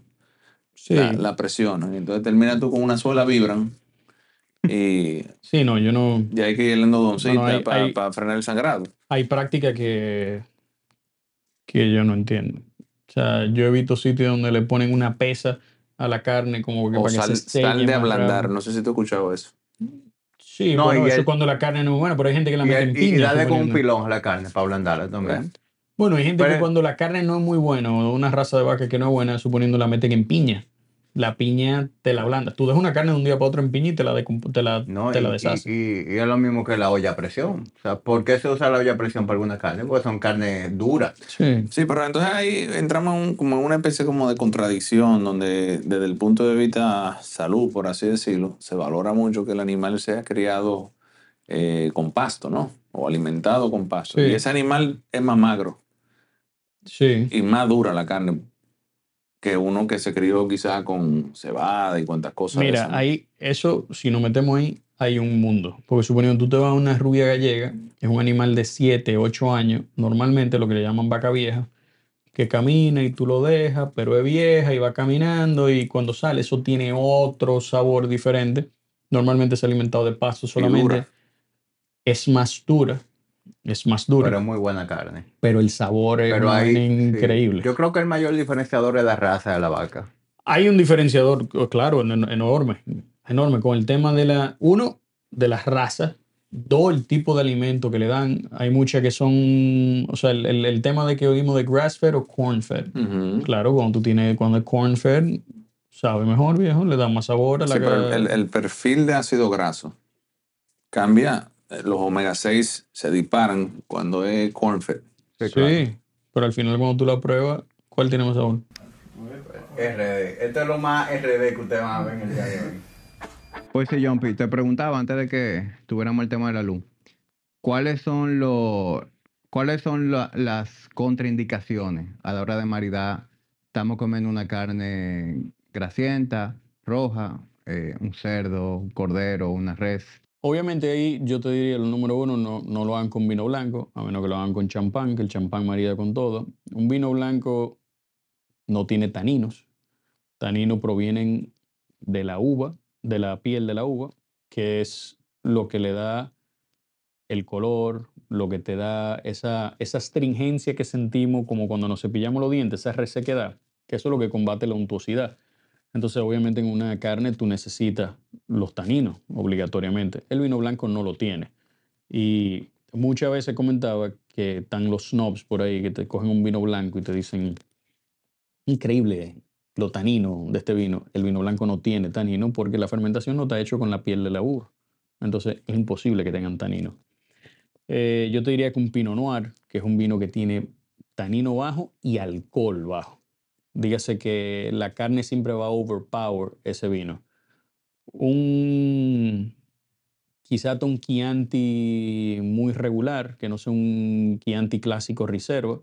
sí, La, la presionan. Y entonces termina tú con una suela vibran y, sí, no, yo no, y hay que ir el endodoncita No, para frenar el sangrado. hay práctica que, que yo no entiendo. O sea, yo he visto sitios donde le ponen una pesa a la carne como que O para que sal, se selle sal de ablandar. No sé si tú has escuchado eso. Sí, No, bueno, y eso el- cuando la carne no es buena, pero hay gente que la mete en y- y piña. darle con un pilón a la carne para ablandarla también. Bueno, hay gente que cuando la carne no es muy buena o una raza de vaca que no es buena, suponiendo la meten en piña. La piña te la ablanda. Tú dejas una carne de un día para otro en piña y te la, decomp- te la, No, te y, la y- deshace. y- y es lo mismo que la olla a presión. O sea, ¿por qué se usa la olla a presión para alguna carne? Porque son carnes duras. Sí. Sí, pero entonces ahí entramos en un- como en una especie como de contradicción donde desde el punto de vista salud, por así decirlo, se valora mucho que el animal sea criado eh, con pasto, ¿no? O alimentado con pasto. Sí. Y ese animal es más magro Sí. y más dura la carne que uno que se crió quizás con cebada y cuantas cosas. Mira, ahí, eso, si nos metemos ahí, hay un mundo. Porque suponiendo tú te vas a una rubia gallega, es un animal de 7, 8 años, normalmente lo que le llaman vaca vieja, que camina y tú lo dejas, pero es vieja y va caminando y cuando sale eso tiene otro sabor diferente. Normalmente es alimentado de pasto solamente. Es más dura, es más dura, Pero pero, es muy buena carne. el sabor es Pero sí. increíble. Yo creo que el mayor diferenciador es la raza de la vaca. Hay un diferenciador, claro, en- enorme, enorme, con el tema de la, uno, de las razas, dos, el tipo de alimento que le dan. Hay muchas que son, o sea, el, el- el tema de que oímos de grass-fed o corn-fed. Claro, cuando tú tienes, cuando es corn-fed, sabe mejor, viejo, le da más sabor a la Sí, pero el, el perfil de ácido graso cambia. Eh, Los omega 6 se disparan cuando es corn fed. Sí, Sí, claro. pero al final cuando tú la pruebas, ¿cuál tiene más sabor? RD. Esto es lo más RD que ustedes van a ver en el día de hoy. Pues sí, Jumpy, te preguntaba antes de que tuviéramos el tema de la luz. ¿Cuáles son los cuáles son la- las contraindicaciones a la hora de maridar? Estamos comiendo una carne grasienta, roja, eh, un cerdo, un cordero, una res. Obviamente ahí yo te diría, el número uno, no, no lo hagan con vino blanco, a menos que lo hagan con champán, que el champán marida con todo. Un vino blanco no tiene taninos. Taninos provienen de la uva, de la piel de la uva, que es lo que le da el color, lo que te da esa, esa astringencia que sentimos como cuando nos cepillamos los dientes, esa resequedad, que eso es lo que combate la untuosidad. Entonces, obviamente, en una carne tú necesitas los taninos obligatoriamente. El vino blanco no lo tiene. Y muchas veces comentaba que están los snobs por ahí que te cogen un vino blanco y te dicen, increíble lo tanino de este vino. El vino blanco no tiene tanino porque la fermentación no está hecho con la piel de la. Entonces, es imposible que tengan tanino. Eh, yo te diría que un Pinot Noir, que es un vino que tiene tanino bajo y alcohol bajo. Dígase que la carne siempre va a overpower ese vino. Un quizá un Chianti muy regular, que no sea un Chianti clásico reserva,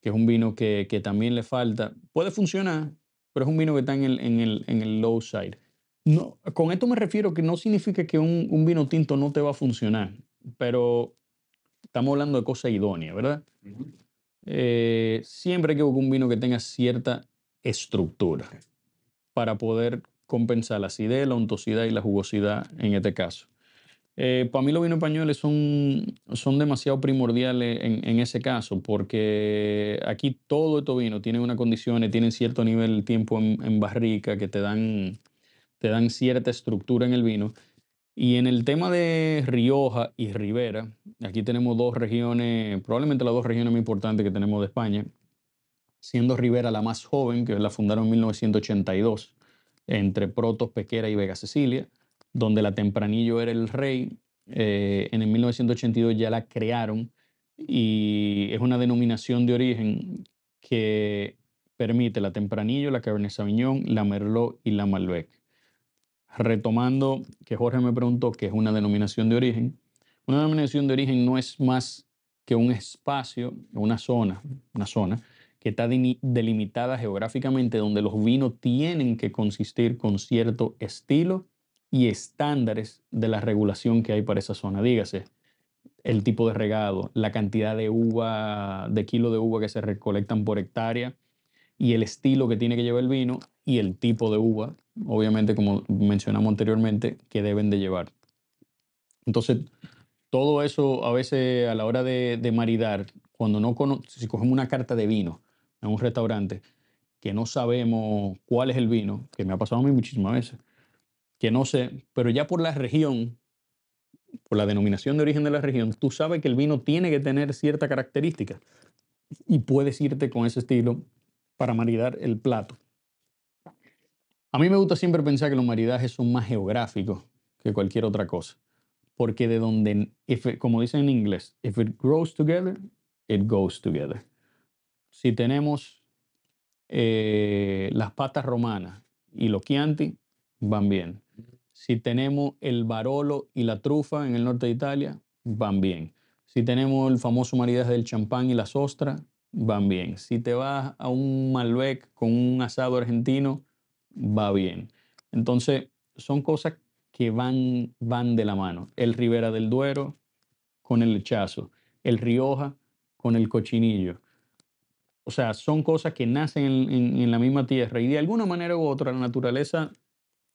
que es un vino que, que también le falta. Puede funcionar, pero es un vino que está en el, en el, en el low side. No, con esto me refiero que no significa que un, un vino tinto no te va a funcionar, pero estamos hablando de cosas idóneas, ¿verdad? Eh, siempre hay que buscar un vino que tenga cierta estructura para poder compensar la acidez, la untuosidad y la jugosidad en este caso. para mí los vinos españoles son, son demasiado primordiales en, en ese caso, porque aquí todo estos vinos tienen unas condiciones, tienen cierto nivel de tiempo en, en barrica que te dan, te dan cierta estructura en el vino. Y en el tema de Rioja y Ribera, aquí tenemos dos regiones, probablemente las dos regiones más importantes que tenemos de España, siendo Ribera la más joven, que la fundaron en 1982, entre Protos, Pequera y Vega Cecilia, donde la Tempranillo era el rey. Eh, en el 1982 ya la crearon y es una denominación de origen que permite la Tempranillo, la Cabernet Sauvignon, la Merlot y la Malbec. Retomando que Jorge me preguntó qué es una denominación de origen. Una denominación de origen no es más que un espacio, una zona, una zona que está delimitada geográficamente donde los vinos tienen que consistir con cierto estilo y estándares de la regulación que hay para esa zona. Dígase, el tipo de regado, la cantidad de uva, de kilo de uva que se recolectan por hectárea y el estilo que tiene que llevar el vino y el tipo de uva, obviamente como mencionamos anteriormente, que deben de llevar. Entonces, todo eso a veces a la hora de, maridar, cuando no si cogemos una carta de vino en un restaurante que no sabemos cuál es el vino, que me ha pasado a mí muchísimas veces, que no sé, pero ya por la región, por la denominación de origen de la región, tú sabes que el vino tiene que tener cierta característica y puedes irte con ese estilo para maridar el plato. A mí me gusta siempre pensar que los maridajes son más geográficos que cualquier otra cosa, porque de donde, como dicen en inglés, if it grows together, it goes together si tenemos eh, las patas romanas y los Chianti, van bien. Si tenemos el Barolo y la trufa en el norte de Italia, van bien. Si tenemos el famoso maridaje del champán y las ostras, van bien. Si te vas a un Malbec con un asado argentino, va bien. Entonces, son cosas que van, van de la mano. El Ribera del Duero con el lechazo, el Rioja con el cochinillo, o sea, son cosas que nacen en, la misma tierra y de alguna manera u otra la naturaleza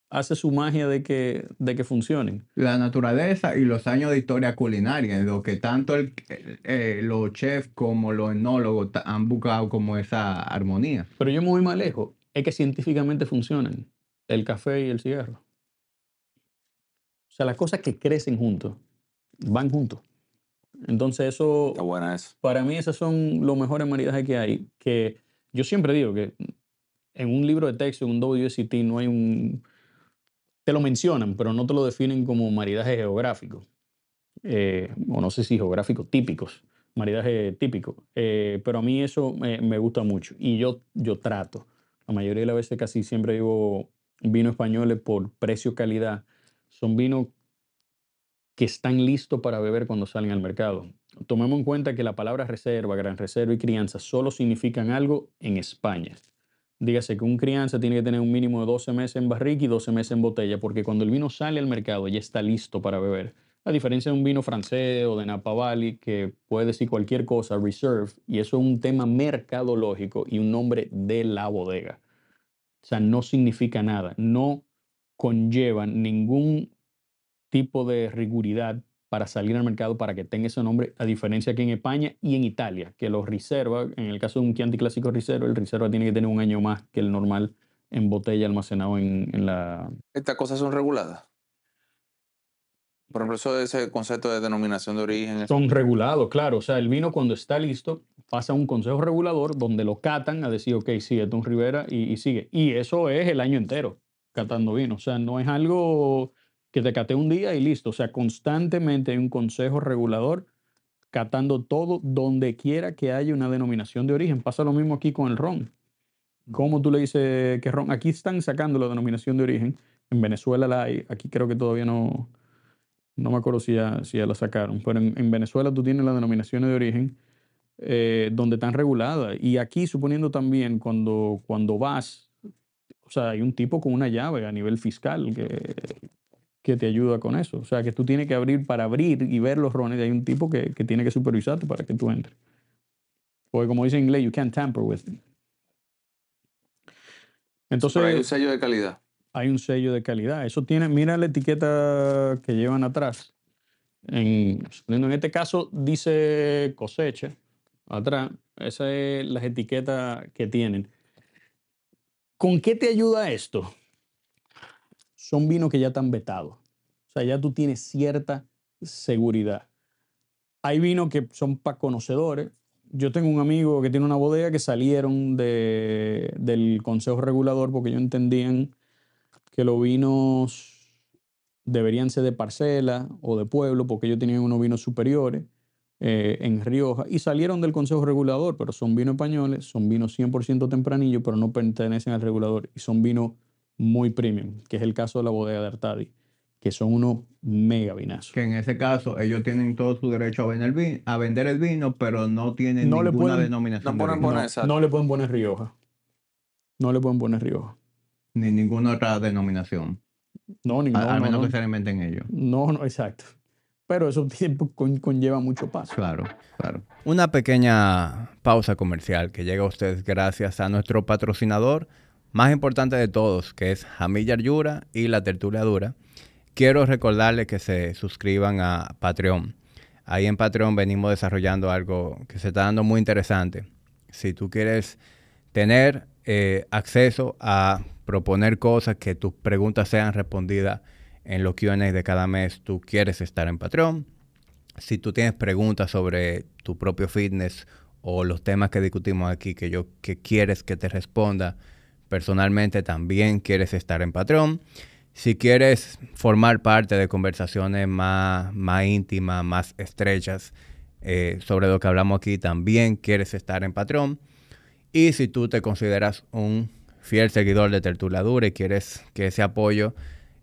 hace su magia de que, de que funcionen. La naturaleza y los años de historia culinaria, en lo que tanto el, eh, los chefs como los enólogos han buscado como esa armonía. Pero yo me voy más lejos, es que científicamente funcionan el café y el cigarro. O sea, las cosas que crecen juntos, van juntos. Entonces eso, Está buena eso. para mí esos son los mejores maridajes que hay, que yo siempre digo que en un libro de texto, en un WST, no hay un... Te lo mencionan, pero no te lo definen como maridaje geográfico. Eh, o no sé si geográfico típicos, maridaje típico. Eh, pero a mí eso me, me, gusta mucho y yo, yo trato. La mayoría de las veces casi siempre digo vino españoles por precio-calidad. Son vinos que están listos para beber cuando salen al mercado. Tomemos en cuenta que la palabra reserva, gran reserva y crianza solo significan algo en España. Dígase que un crianza tiene que tener un mínimo de 12 meses en barrica y 12 meses en botella, porque cuando el vino sale al mercado ya está listo para beber. A diferencia de un vino francés o de Napa Valley, que puede decir cualquier cosa, reserve, y eso es un tema mercadológico y un nombre de la bodega. O sea, no significa nada, no conlleva ningún tipo de riguridad para salir al mercado para que tenga ese nombre, a diferencia que en España y en Italia, que los reserva, en el caso de un Chianti clásico reserva, el reserva tiene que tener un año más que el normal en botella almacenado en, en la... ¿Estas cosas son reguladas? Por ejemplo, eso, ese concepto de denominación de origen. Son regulados, claro. O sea, el vino cuando está listo pasa a un consejo regulador donde lo catan a decir, ok, sí, es un Rivera y, y sigue. Y eso es el año entero catando vino. O sea, no es algo que te cate un día y listo. O sea, constantemente hay un consejo regulador catando todo donde quiera que haya una denominación de origen. Pasa lo mismo aquí con el ron. ¿Cómo tú le dices que ron? Aquí están sacando la denominación de origen. En Venezuela la hay. Aquí creo que todavía no, no me acuerdo si ya, si ya la sacaron. Pero en, en Venezuela tú tienes las denominaciones de origen eh, donde están reguladas. Y aquí, suponiendo también, cuando, cuando vas, o sea, hay un tipo con una llave a nivel fiscal que, que te ayuda con eso. O sea, que tú tienes que abrir para abrir y ver los rones y hay un tipo que, que tiene que supervisarte para que tú entres. Porque como dice en inglés, you can't tamper with it. Entonces, Pero hay un sello de calidad. Hay un sello de calidad. Eso tiene, mira la etiqueta que llevan atrás. En, en este caso dice cosecha atrás. Esas son las etiquetas que tienen. ¿Con qué te ayuda esto? Son vinos que ya están vetados. O sea, ya tú tienes cierta seguridad. Hay vinos que son para conocedores. Yo tengo un amigo que tiene una bodega que salieron de, del consejo regulador porque ellos entendían que los vinos deberían ser de parcela o de pueblo porque ellos tenían unos vinos superiores eh, en Rioja y salieron del consejo regulador, pero son vinos españoles, son vinos 100% tempranillos, pero no pertenecen al regulador y son vinos muy premium, que es el caso de la bodega de Artadi, que son unos mega vinazos. Que en ese caso ellos tienen todo su derecho a vender el vino, a vender el vino pero no tienen No le ninguna pueden- denominación No de ponen vino, poner No, exacto. no le pueden poner Rioja. No le pueden poner Rioja. Ni ninguna otra denominación. No, ni no, al no, menos no. que se la inventen ellos. No, no, exacto. Pero eso tiempo con- conlleva mucho paso. Claro, claro. Una pequeña pausa comercial que llega a ustedes gracias a nuestro patrocinador más importante de todos, que es Jamilla Yura y La Tertulia Dura. Quiero recordarles que se suscriban a Patreon. Ahí en Patreon venimos desarrollando algo que se está dando muy interesante. Si tú quieres tener eh, acceso a proponer cosas, que tus preguntas sean respondidas en los Q&A de cada mes, tú quieres estar en Patreon. Si tú tienes preguntas sobre tu propio fitness o los temas que discutimos aquí que yo que quieres que te responda personalmente, también quieres estar en Patreon. Si quieres formar parte de conversaciones más, más íntimas, más estrechas eh, sobre lo que hablamos aquí, también quieres estar en Patreon. Y si tú te consideras un fiel seguidor de Tertuladura y quieres que ese apoyo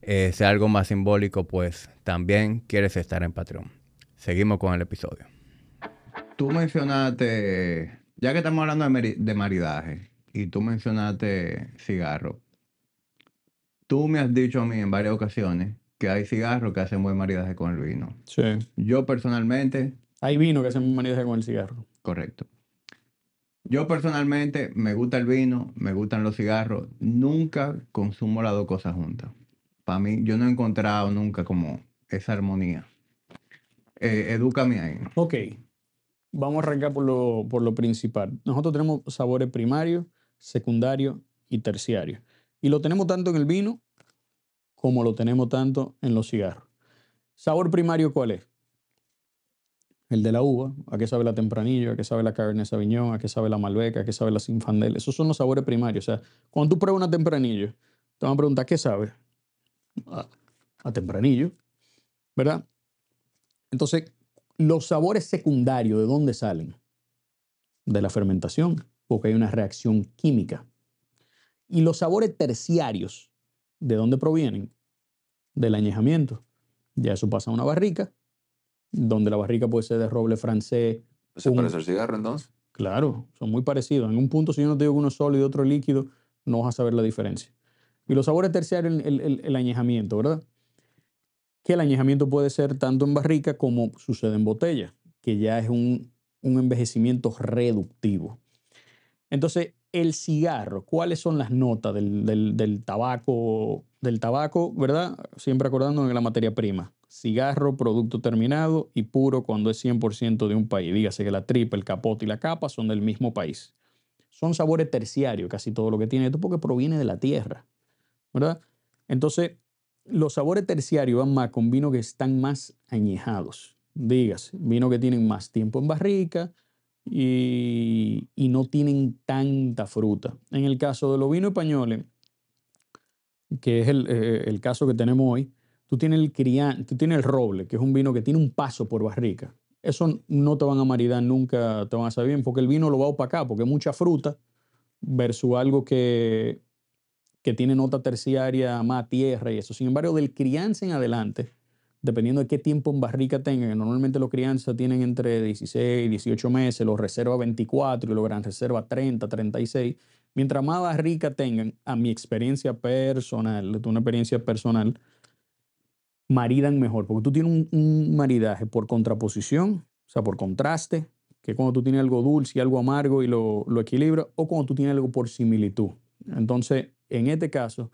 eh, sea algo más simbólico, pues también quieres estar en Patreon. Seguimos con el episodio. Tú mencionaste, ya que estamos hablando de, de maridaje, y tú mencionaste cigarro, tú me has dicho a mí en varias ocasiones que hay cigarros que hacen buen maridaje con el vino. Sí. Yo personalmente, Hay vino que hacen maridaje con el cigarro. correcto. Yo personalmente me gusta el vino, me gustan los cigarros, nunca consumo las dos cosas juntas. Para mí, yo no he encontrado nunca como esa armonía. Eh, edúcame ahí. Ok. Vamos a arrancar por lo, por lo principal. Nosotros tenemos sabores primarios, secundarios y terciarios. Y lo tenemos tanto en el vino como lo tenemos tanto en los cigarros. ¿Sabor primario cuál es? El de la uva. ¿A qué sabe la tempranillo? ¿A qué sabe la Cabernet Sauvignon? ¿A qué sabe la Malbec? ¿A qué sabe la Sinfandel? Esos son los sabores primarios. O sea, cuando tú pruebas una tempranillo, te van a preguntar, ¿qué sabe? A, a tempranillo, ¿verdad? Entonces, los sabores secundarios, ¿de dónde salen? De la fermentación, porque hay una reacción química. Y los sabores terciarios, ¿de dónde provienen? Del añejamiento. Ya eso pasa a una barrica, donde la barrica puede ser de roble francés. ¿Se un- parece el cigarro entonces? Claro, son muy parecidos. En un punto, si yo no te digo que uno es sólido y otro líquido, no vas a saber la diferencia. Y los sabores terciarios, el, el- el añejamiento, ¿verdad? Que el añejamiento puede ser tanto en barrica como sucede en botella, que ya es un, un envejecimiento reductivo. Entonces, el cigarro, ¿cuáles son las notas del, del- del tabaco, del tabaco, verdad? Siempre acordándonos de la materia prima. Cigarro, producto terminado y puro cuando es 100% de un país. Dígase que la tripa, el capote y la capa son del mismo país. Son sabores terciarios casi todo lo que tiene esto porque proviene de la tierra, ¿verdad? Entonces, los sabores terciarios van más con vinos que están más añejados. Dígase, vinos que tienen más tiempo en barrica y, y no tienen tanta fruta. En el caso de los vinos españoles, que es el, eh, el caso que tenemos hoy, tú tienes el crián, tú tienes el roble, que es un vino que tiene un paso por barrica. Eso no te van a maridar nunca, te van a saber bien, porque el vino lo va a opacar, porque mucha fruta versus algo que, que tiene nota terciaria, más tierra y eso. Sin embargo, del crianza en adelante, dependiendo de qué tiempo en barrica tengan, normalmente los crianzas tienen entre 16 y 18 meses, los reserva 24 y los gran reserva 30, 36. Mientras más barrica tengan, a mi experiencia personal, de una experiencia personal, maridan mejor, porque tú tienes un, un maridaje por contraposición, o sea, por contraste, que cuando tú tienes algo dulce y algo amargo y lo, lo equilibra, o cuando tú tienes algo por similitud. Entonces, en este caso,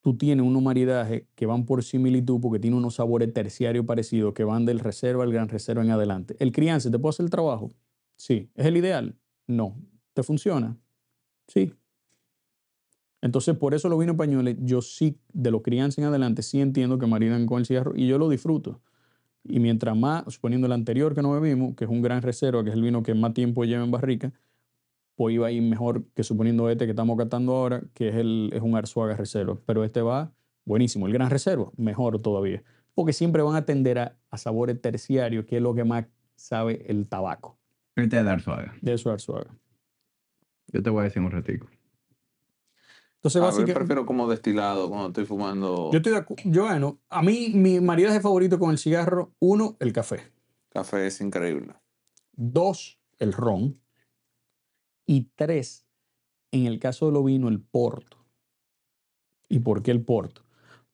tú tienes unos maridajes que van por similitud porque tiene unos sabores terciarios parecidos que van del reserva al gran reserva en adelante. ¿El crianza te puede hacer el trabajo? Sí. ¿Es el ideal? No. ¿Te funciona? Sí. Entonces, por eso los vinos españoles, yo sí, de los crianza en adelante, sí entiendo que maridan con el cigarro y yo lo disfruto. Y mientras más, suponiendo el anterior que no bebimos, que es un gran reserva, que es el vino que más tiempo lleva en barrica, pues iba a ir mejor que suponiendo este que estamos catando ahora, que es, el, es un Arzuaga Reserva. Pero este va buenísimo. El Gran Reserva, mejor todavía. Porque siempre van a tender a, a sabores terciarios, que es lo que más sabe el tabaco. Este es de Arzuaga. De eso Arzuaga. Yo te voy a decir un ratico. Entonces, A ver, básicamente, prefiero como destilado cuando estoy fumando yo estoy de acu- yo, bueno, a mí mi maridaje favorito con el cigarro, uno, el café. café, es increíble. Dos, el ron. Y tres, en el caso de lo vino, el porto. ¿Y por qué el porto?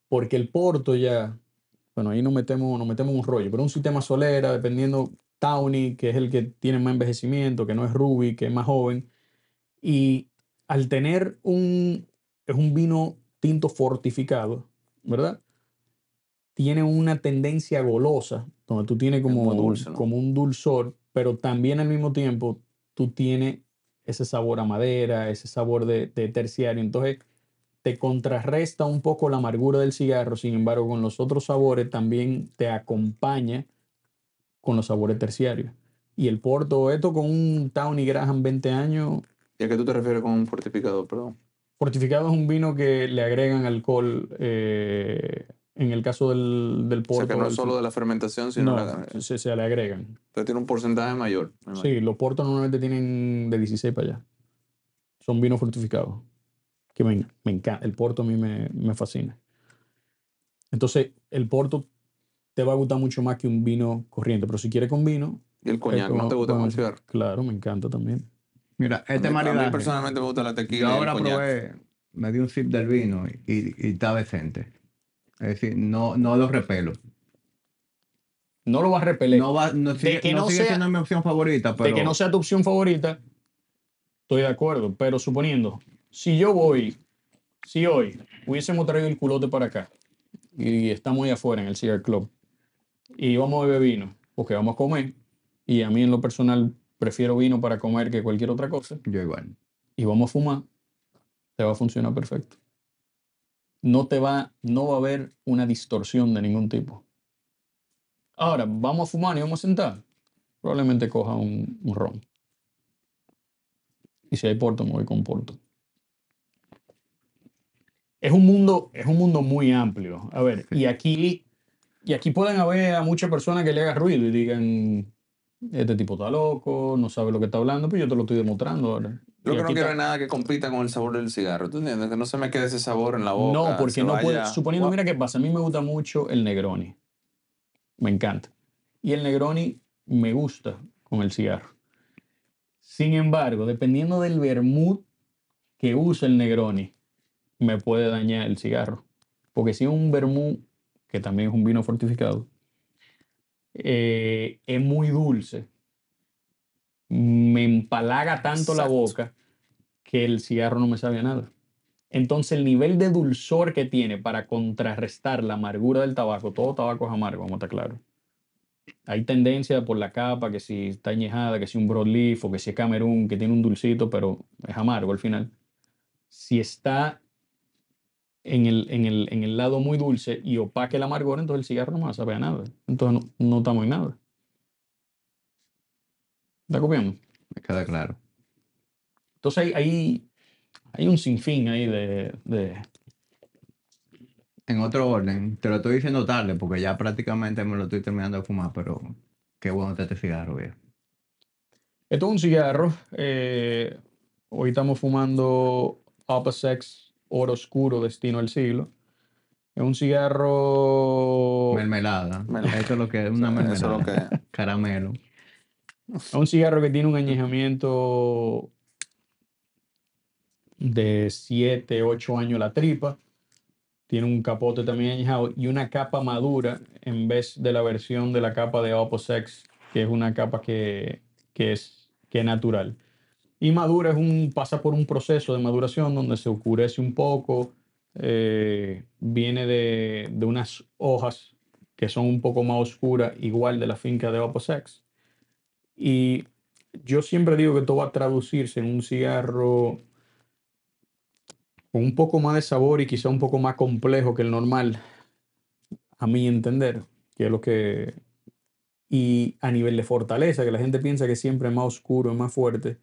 Porque el porto ya, bueno, ahí nos metemos, nos metemos un rollo, pero un sistema solera, dependiendo Tawny, que es el que tiene más envejecimiento, que no es Ruby, que es más joven. Y al tener un, es un vino tinto fortificado, ¿verdad? Tiene una tendencia golosa, donde tú tienes como, dulce, ¿no? como un dulzor, pero también al mismo tiempo tú tienes ese sabor a madera, ese sabor de, de terciario. Entonces te contrarresta un poco la amargura del cigarro, sin embargo, con los otros sabores también te acompaña con los sabores terciarios. Y el Porto, esto con un Tawny Graham 20 años, ¿Y a qué tú te refieres con un fortificador? Perdón. fortificado es un vino que le agregan alcohol, eh, en el caso del, del O Porto. sea, que no es solo de la fermentación, sino no, la, se, se le agregan. entonces tiene un porcentaje mayor. Sí, los portos normalmente tienen de 16 para allá. Son vinos fortificados. Que me, me encanta. El porto a mí me, me fascina. Entonces, el porto te va a gustar mucho más que un vino corriente. Pero si quieres con vino. ¿Y el es coñac no te gusta con? Claro, me encanta también. Mira, A este mí- a mí personalmente me gusta la tequila Yo y el ahora probé, me di un sip del vino y, y- y está decente. Es decir, no, no lo repelo. No lo vas a repeler. No, va, no sigue, que no no sigue sea- siendo mi opción favorita, pero de que no sea tu opción favorita, estoy de acuerdo. Pero suponiendo, si yo voy, si hoy hubiésemos traído el culote para acá y estamos ahí afuera en el Cigar Club y vamos a beber vino, porque vamos a comer, y a mí en lo personal prefiero vino para comer que cualquier otra cosa, yo igual. y vamos a fumar, te va a funcionar perfecto. No te va, no va a haber una distorsión de ningún tipo. Ahora, vamos a fumar y vamos a sentar. Probablemente coja un, un ron. Y si hay porto, me voy con porto. Es un mundo, es un mundo muy amplio. A ver, y aquí, y aquí pueden haber a muchas personas que le hagan ruido y digan, este tipo está loco, no sabe lo que está hablando, pero yo te lo estoy demostrando ahora. Yo Y que no quiero nada que compita con el sabor del cigarro. ¿Tú entiendes? Que no se me quede ese sabor en la boca. No, porque no puede. vaya- Suponiendo, Guau. mira qué pasa. A mí me gusta mucho el Negroni. Me encanta. Y el Negroni me gusta con el cigarro. Sin embargo, dependiendo del vermut que use el Negroni, me puede dañar el cigarro. Porque si es un vermut, que también es un vino fortificado, eh, es muy dulce, me empalaga tanto la boca que el cigarro no me sabe a nada. Entonces el nivel de dulzor que tiene para contrarrestar la amargura del tabaco, todo tabaco es amargo, vamos a estar claros. Hay tendencia por la capa, que si está añejada, que si un broadleaf o que si es Camerún, que tiene un dulcito, pero es amargo al final. Si está en el, en el, en el lado muy dulce y opaque el amargor, entonces el cigarro no me va a saber a nada. Entonces no, no estamos en nada. ¿Está copiando? Me queda claro. Entonces hay, hay, hay un sinfín ahí de, de, En otro orden, te lo estoy diciendo tarde porque ya prácticamente me lo estoy terminando de fumar, pero qué bueno está este cigarro, viejo. Esto es un cigarro. eh, hoy estamos fumando Opposex Oro Oscuro Destino del Siglo. Es un cigarro. Mermelada. Mermelada. Eso es lo que es una Eso es mermelada. lo que Caramelo. Es un cigarro que tiene un añejamiento de 7, 8 años la tripa. Tiene un capote también añejado y una capa madura en vez de la versión de la capa de Opposex, que es una capa que, que es, que es natural. Y madura es un, pasa por un proceso de maduración donde se oscurece un poco, eh, viene de, de unas hojas que son un poco más oscuras, igual de la finca de Oposex. Y yo siempre digo que esto va a traducirse en un cigarro con un poco más de sabor y quizá un poco más complejo que el normal, a mi entender, que es lo que... Y a nivel de fortaleza, que la gente piensa que siempre es más oscuro, es más fuerte,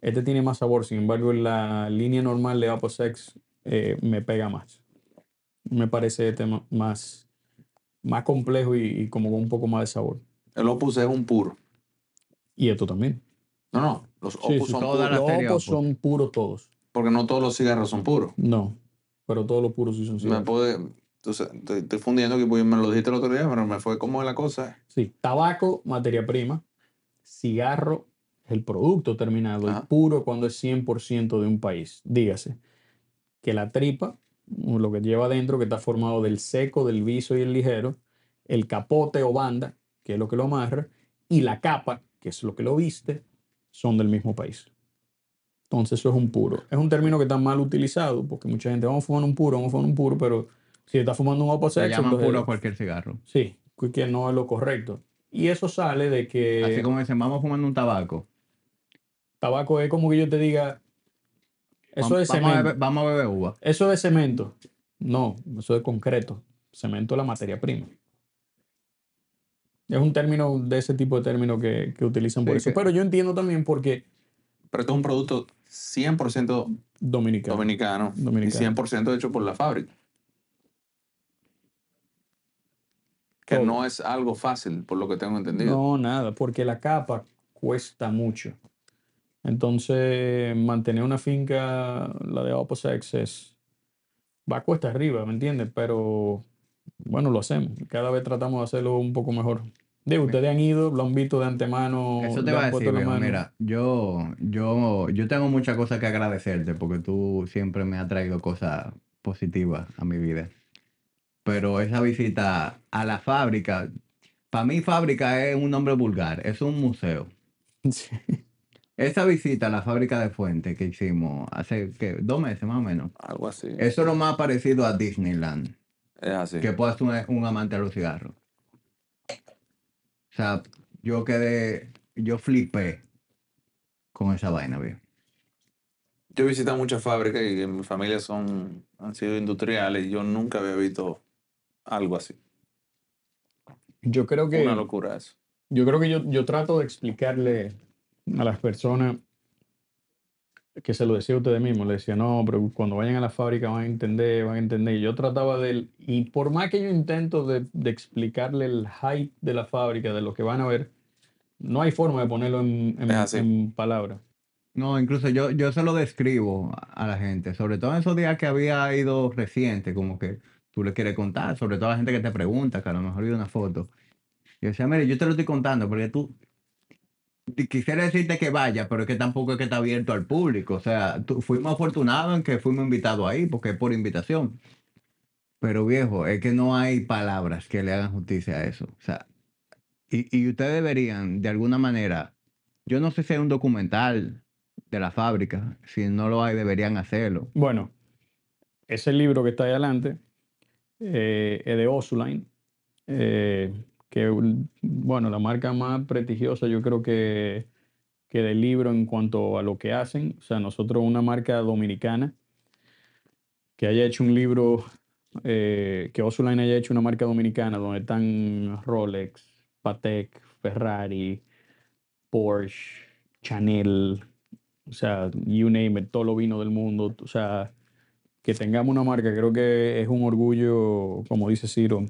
este tiene más sabor, sin embargo, en la línea normal de Aposex eh, me pega más. Me parece este más, más complejo y, y como con un poco más de sabor. El Opus es un puro. Y esto también. No, no. Los Opus sí, son puros. Los Opus son puros todos. Porque no todos los cigarros son puros. No, pero todos los puros sí son Me cigarros. puede, entonces, estoy, estoy fundiendo que me lo dijiste el otro día, pero me fue como la cosa. Sí, tabaco, materia prima, cigarro, el producto terminado, Ajá. puro cuando es 100% de un país. Dígase que la tripa, lo que lleva adentro, que está formado del seco, del viso y el ligero, el capote o banda, que es lo que lo amarra, y la capa, que es lo que lo viste, son del mismo país. Entonces eso es un puro. Es un término que está mal utilizado, porque mucha gente, vamos a fumar un puro, vamos a fumar un puro, pero si está fumando un Se oposex, llaman entonces- puro a cualquier cigarro. Sí, que no es lo correcto. Y eso sale de que Así como dicen, vamos fumando un tabaco. Tabaco es como que yo te diga, eso Vam- es vamos, a cemento. beber, vamos a beber uva. Eso es cemento. No, eso es concreto. Cemento es la materia prima. Es un término de ese tipo de término que, que utilizan por Sí, eso. que- Pero yo entiendo también porque Pero esto es un producto 100% dominicano. dominicano, Dominicano. y 100% hecho por la fábrica. Que Todo. no es algo fácil, por lo que tengo entendido. No, nada, porque la capa cuesta mucho. Entonces, mantener una finca, la de Oposex, es, va cuesta arriba, ¿me entiendes? Pero bueno, lo hacemos. Cada vez tratamos de hacerlo un poco mejor. Digo, ustedes han ido, lo han visto de antemano. Eso te va a decir, viejo, mira, yo, yo, yo tengo muchas cosas que agradecerte porque tú siempre me has traído cosas positivas a mi vida. Pero esa visita a la fábrica, para mí fábrica es un nombre vulgar, es un museo. Sí. Esa visita a la fábrica de Fuente que hicimos hace ¿qué? dos meses más o menos, Algo así. eso es lo más parecido a Disneyland Es así. que puede ser un, un amante de los cigarros. O sea, yo quedé, yo flipé con esa vaina, viejo. Yo he visitado muchas fábricas y en mi familia son, han sido industriales y yo nunca había visto algo así. Yo creo que, Una locura eso. yo creo que yo, yo trato de explicarle a las personas que se lo decía a ustedes mismos, le decía, no, pero cuando vayan a la fábrica van a entender, van a entender. Y yo trataba de, y por más que yo intento de, de explicarle el hype de la fábrica, de lo que van a ver, no hay forma de ponerlo en, palabras. No, incluso yo, yo se lo describo a la gente, sobre todo en esos días que había ido reciente, como que tú le quieres contar, sobre todo a la gente que te pregunta, que a lo mejor vio una foto. Yo decía, mire, yo te lo estoy contando porque tú quisiera decirte que vaya, pero es que tampoco es que está abierto al público. O sea, tú- fuimos afortunados en que fuimos invitados ahí, porque es por invitación. Pero viejo, es que no hay palabras que le hagan justicia a eso. O sea, y, y ustedes deberían, de alguna manera, yo no sé si hay un documental de la fábrica, si no lo hay, deberían hacerlo. Bueno, ese libro que está ahí adelante eh, es de Osuline, eh, que, bueno, la marca más prestigiosa yo creo que, que del libro en cuanto a lo que hacen. O sea, nosotros una marca dominicana que haya hecho un libro, eh, que Osuline haya hecho una marca dominicana donde están Rolex, Patek, Ferrari, Porsche, Chanel, o sea, you name it, todo lo vino del mundo, o sea, que tengamos una marca, creo que es un orgullo, como dice Ciro,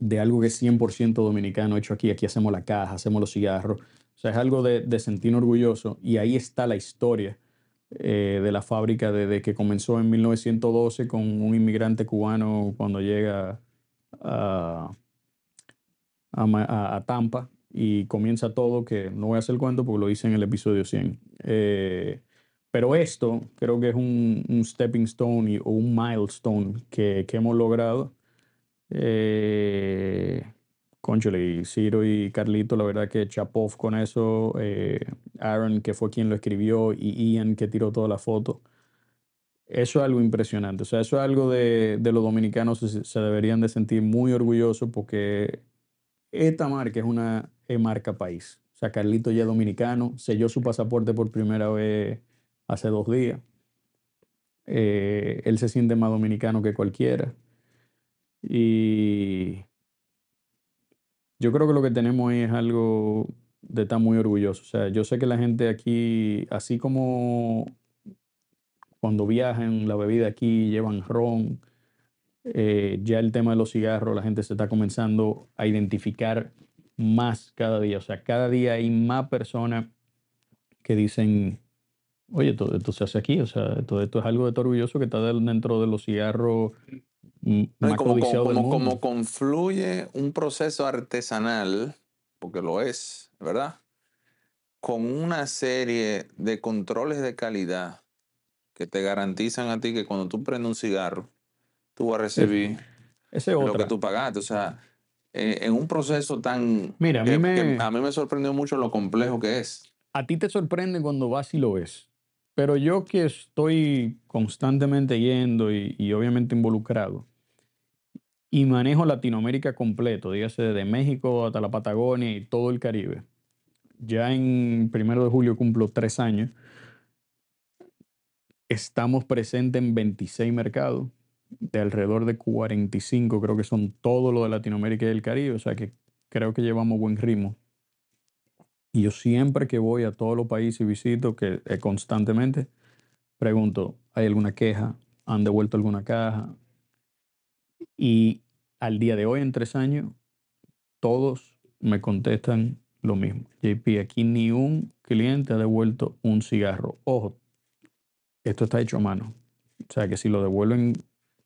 de algo que es 100% dominicano hecho aquí. Aquí hacemos la caja, hacemos los cigarros. O sea, es algo de, de orgulloso. Y ahí está la historia eh, de la fábrica desde que comenzó en 1912 con un inmigrante cubano cuando llega a, a Tampa y comienza todo, que no voy a hacer el cuento porque lo hice en el episodio 100. Eh, pero esto creo que es un, stepping stone o un milestone que, que hemos logrado. Eh, cónchale, y Ciro y Carlito, la verdad que chapó con eso. eh, Aaron, que fue quien lo escribió, y Ian, que tiró toda la foto. Eso es algo impresionante. O sea, eso es algo de, los dominicanos se, se deberían de sentir muy orgullosos porque esta marca es una marca país. O sea, Carlito ya es dominicano, selló su pasaporte por primera vez hace dos días. Eh, él se siente más dominicano que cualquiera. Y yo creo que lo que tenemos es algo de estar muy orgulloso. O sea, yo sé que la gente aquí, así como cuando viajan, la bebida aquí, llevan ron, eh, ya el tema de los cigarros, la gente se está comenzando a identificar más cada día. O sea, cada día hay más personas que dicen, oye, todo esto se hace aquí. O sea, todo esto es algo de todo orgulloso que está dentro de los cigarros No, como, como, confluye un proceso artesanal, porque lo es, ¿verdad? Con una serie de controles de calidad que te garantizan a ti que cuando tú prendes un cigarro, tú vas a recibir Esa es lo que tú pagaste. O sea, eh, en un proceso tan... Mira, a mí me- que a mí me sorprendió mucho lo complejo que es. a ti te sorprende cuando vas y lo ves. Pero yo que estoy constantemente yendo y, y obviamente involucrado y manejo Latinoamérica completo, dígase de México hasta la Patagonia y todo el Caribe. Ya en primero de julio cumplo tres años. Estamos presentes en 26 mercados, de alrededor de 45, creo que son todo lo de Latinoamérica y el Caribe, o sea que creo que llevamos buen ritmo. Y yo siempre que voy a todos los países y visito, que eh, constantemente, pregunto, ¿hay alguna queja? ¿Han devuelto alguna caja? Y al día de hoy, en tres años, todos me contestan lo mismo. JP, aquí ni un cliente ha devuelto un cigarro. Ojo, esto está hecho a mano. O sea que si lo devuelven,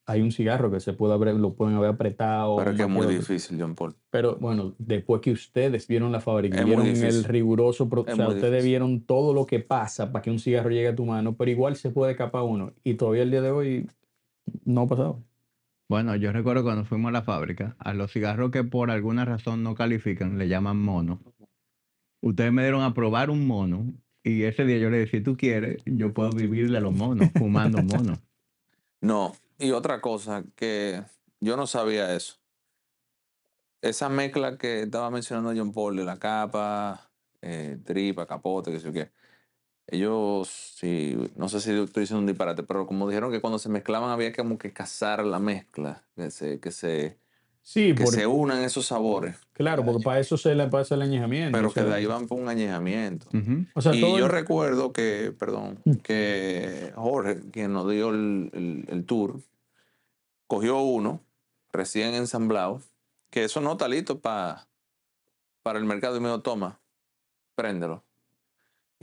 hay un cigarro que se puede haber, lo pueden haber apretado. Pero que es muy otro. difícil, John Paul. Pero bueno, después que ustedes vieron la fábrica, Es vieron el riguroso, pro- o sea, ustedes difícil. vieron todo lo que pasa para que un cigarro llegue a tu mano, pero igual se puede escapar uno. Y todavía el día de hoy no ha pasado. Bueno, yo recuerdo cuando fuimos a la fábrica, a los cigarros que por alguna razón no califican, le llaman mono. Ustedes me dieron a probar un mono y ese día yo le decía, si tú quieres, yo puedo vivir de los monos, fumando monos. No, y otra cosa que yo no sabía eso. Esa mezcla que estaba mencionando John Paul de la capa, eh, tripa, capote, que sé yo qué. Ellos, sí, no sé si estoy diciendo un disparate, pero como dijeron que cuando se mezclaban había como que cazar la mezcla, que se, que se, Sí, que por- se unan esos sabores, claro, porque para eso se le pasa el añejamiento. pero o que sea, de ahí van por un añejamiento. O sea, y todo yo el- recuerdo que, perdón, Mm. que Jorge, quien nos dio el, el- el tour, cogió uno recién ensamblado, que eso no está listo pa- para el mercado y me dijo, toma, préndelo.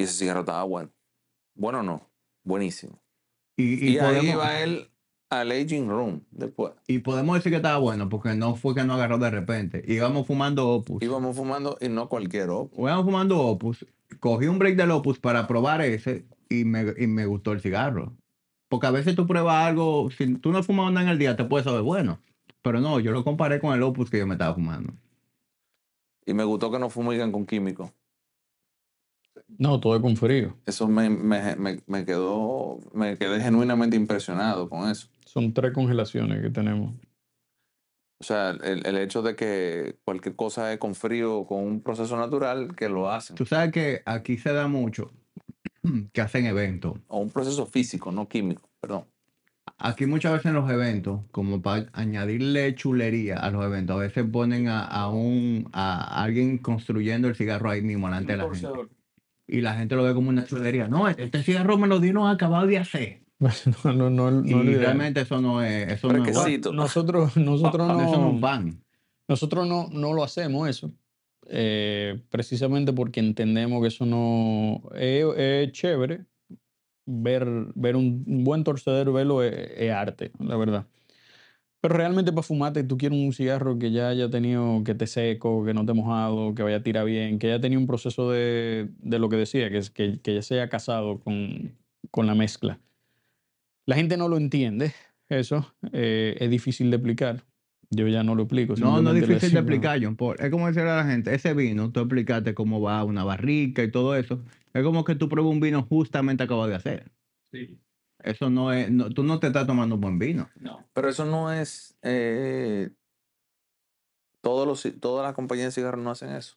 Y ese cigarro estaba bueno. Bueno o no, buenísimo. Y, Y, y ahí podemos, va él al aging room después. y podemos decir que estaba bueno, porque no fue que no agarró de repente. Íbamos fumando Opus. Íbamos fumando y no cualquier otro. Íbamos fumando Opus. Cogí un break del Opus para probar ese y me, y me gustó el cigarro. Porque a veces tú pruebas algo, si tú no fumas nada en el día, te puede saber bueno. Pero no, yo lo comparé con el Opus que yo me estaba fumando. Y me gustó que no fumigan con químicos. No, todo es con frío. Eso me, me, me, me quedó, me quedé genuinamente impresionado con eso. Son tres congelaciones que tenemos. O sea, el, el hecho de que cualquier cosa es con frío, con un proceso natural, que lo hacen. Tú sabes que aquí se da mucho que hacen eventos. O un proceso físico, no químico, perdón. Aquí muchas veces en los eventos, como para añadirle chulería a los eventos, a veces ponen a, a un a alguien construyendo el cigarro ahí mismo delante de la gente. Y la gente lo ve como una chulería. No, este cigarro me lo dieron acabado de hacer. no, no, no, no y lo realmente eso no es, eso no es. Nosotros, nosotros no. Eso no. Nosotros no, no lo hacemos eso, eh, precisamente porque entendemos que eso no es, es chévere. Ver, ver un, un buen torcedero, verlo es, es arte, la verdad. Pero realmente para fumarte, tú quieres un cigarro que ya haya tenido, que te seco, que no te mojado, que vaya a tirar bien, que haya tenido un proceso de, de lo que decía, que, es, que, que ya se haya casado con, con la mezcla. La gente no lo entiende, eso eh, es difícil de explicar. Yo ya no lo explico. No, no es difícil de explicar, John Paul. Es como decirle a la gente, ese vino, tú explicaste cómo va una barrica y todo eso. Es como que tú pruebas un vino justamente acabado de hacer. Eso no es, no- tú no te estás tomando un buen vino. No. Pero eso no es. eh, todos los, todas las compañías de cigarros no hacen eso.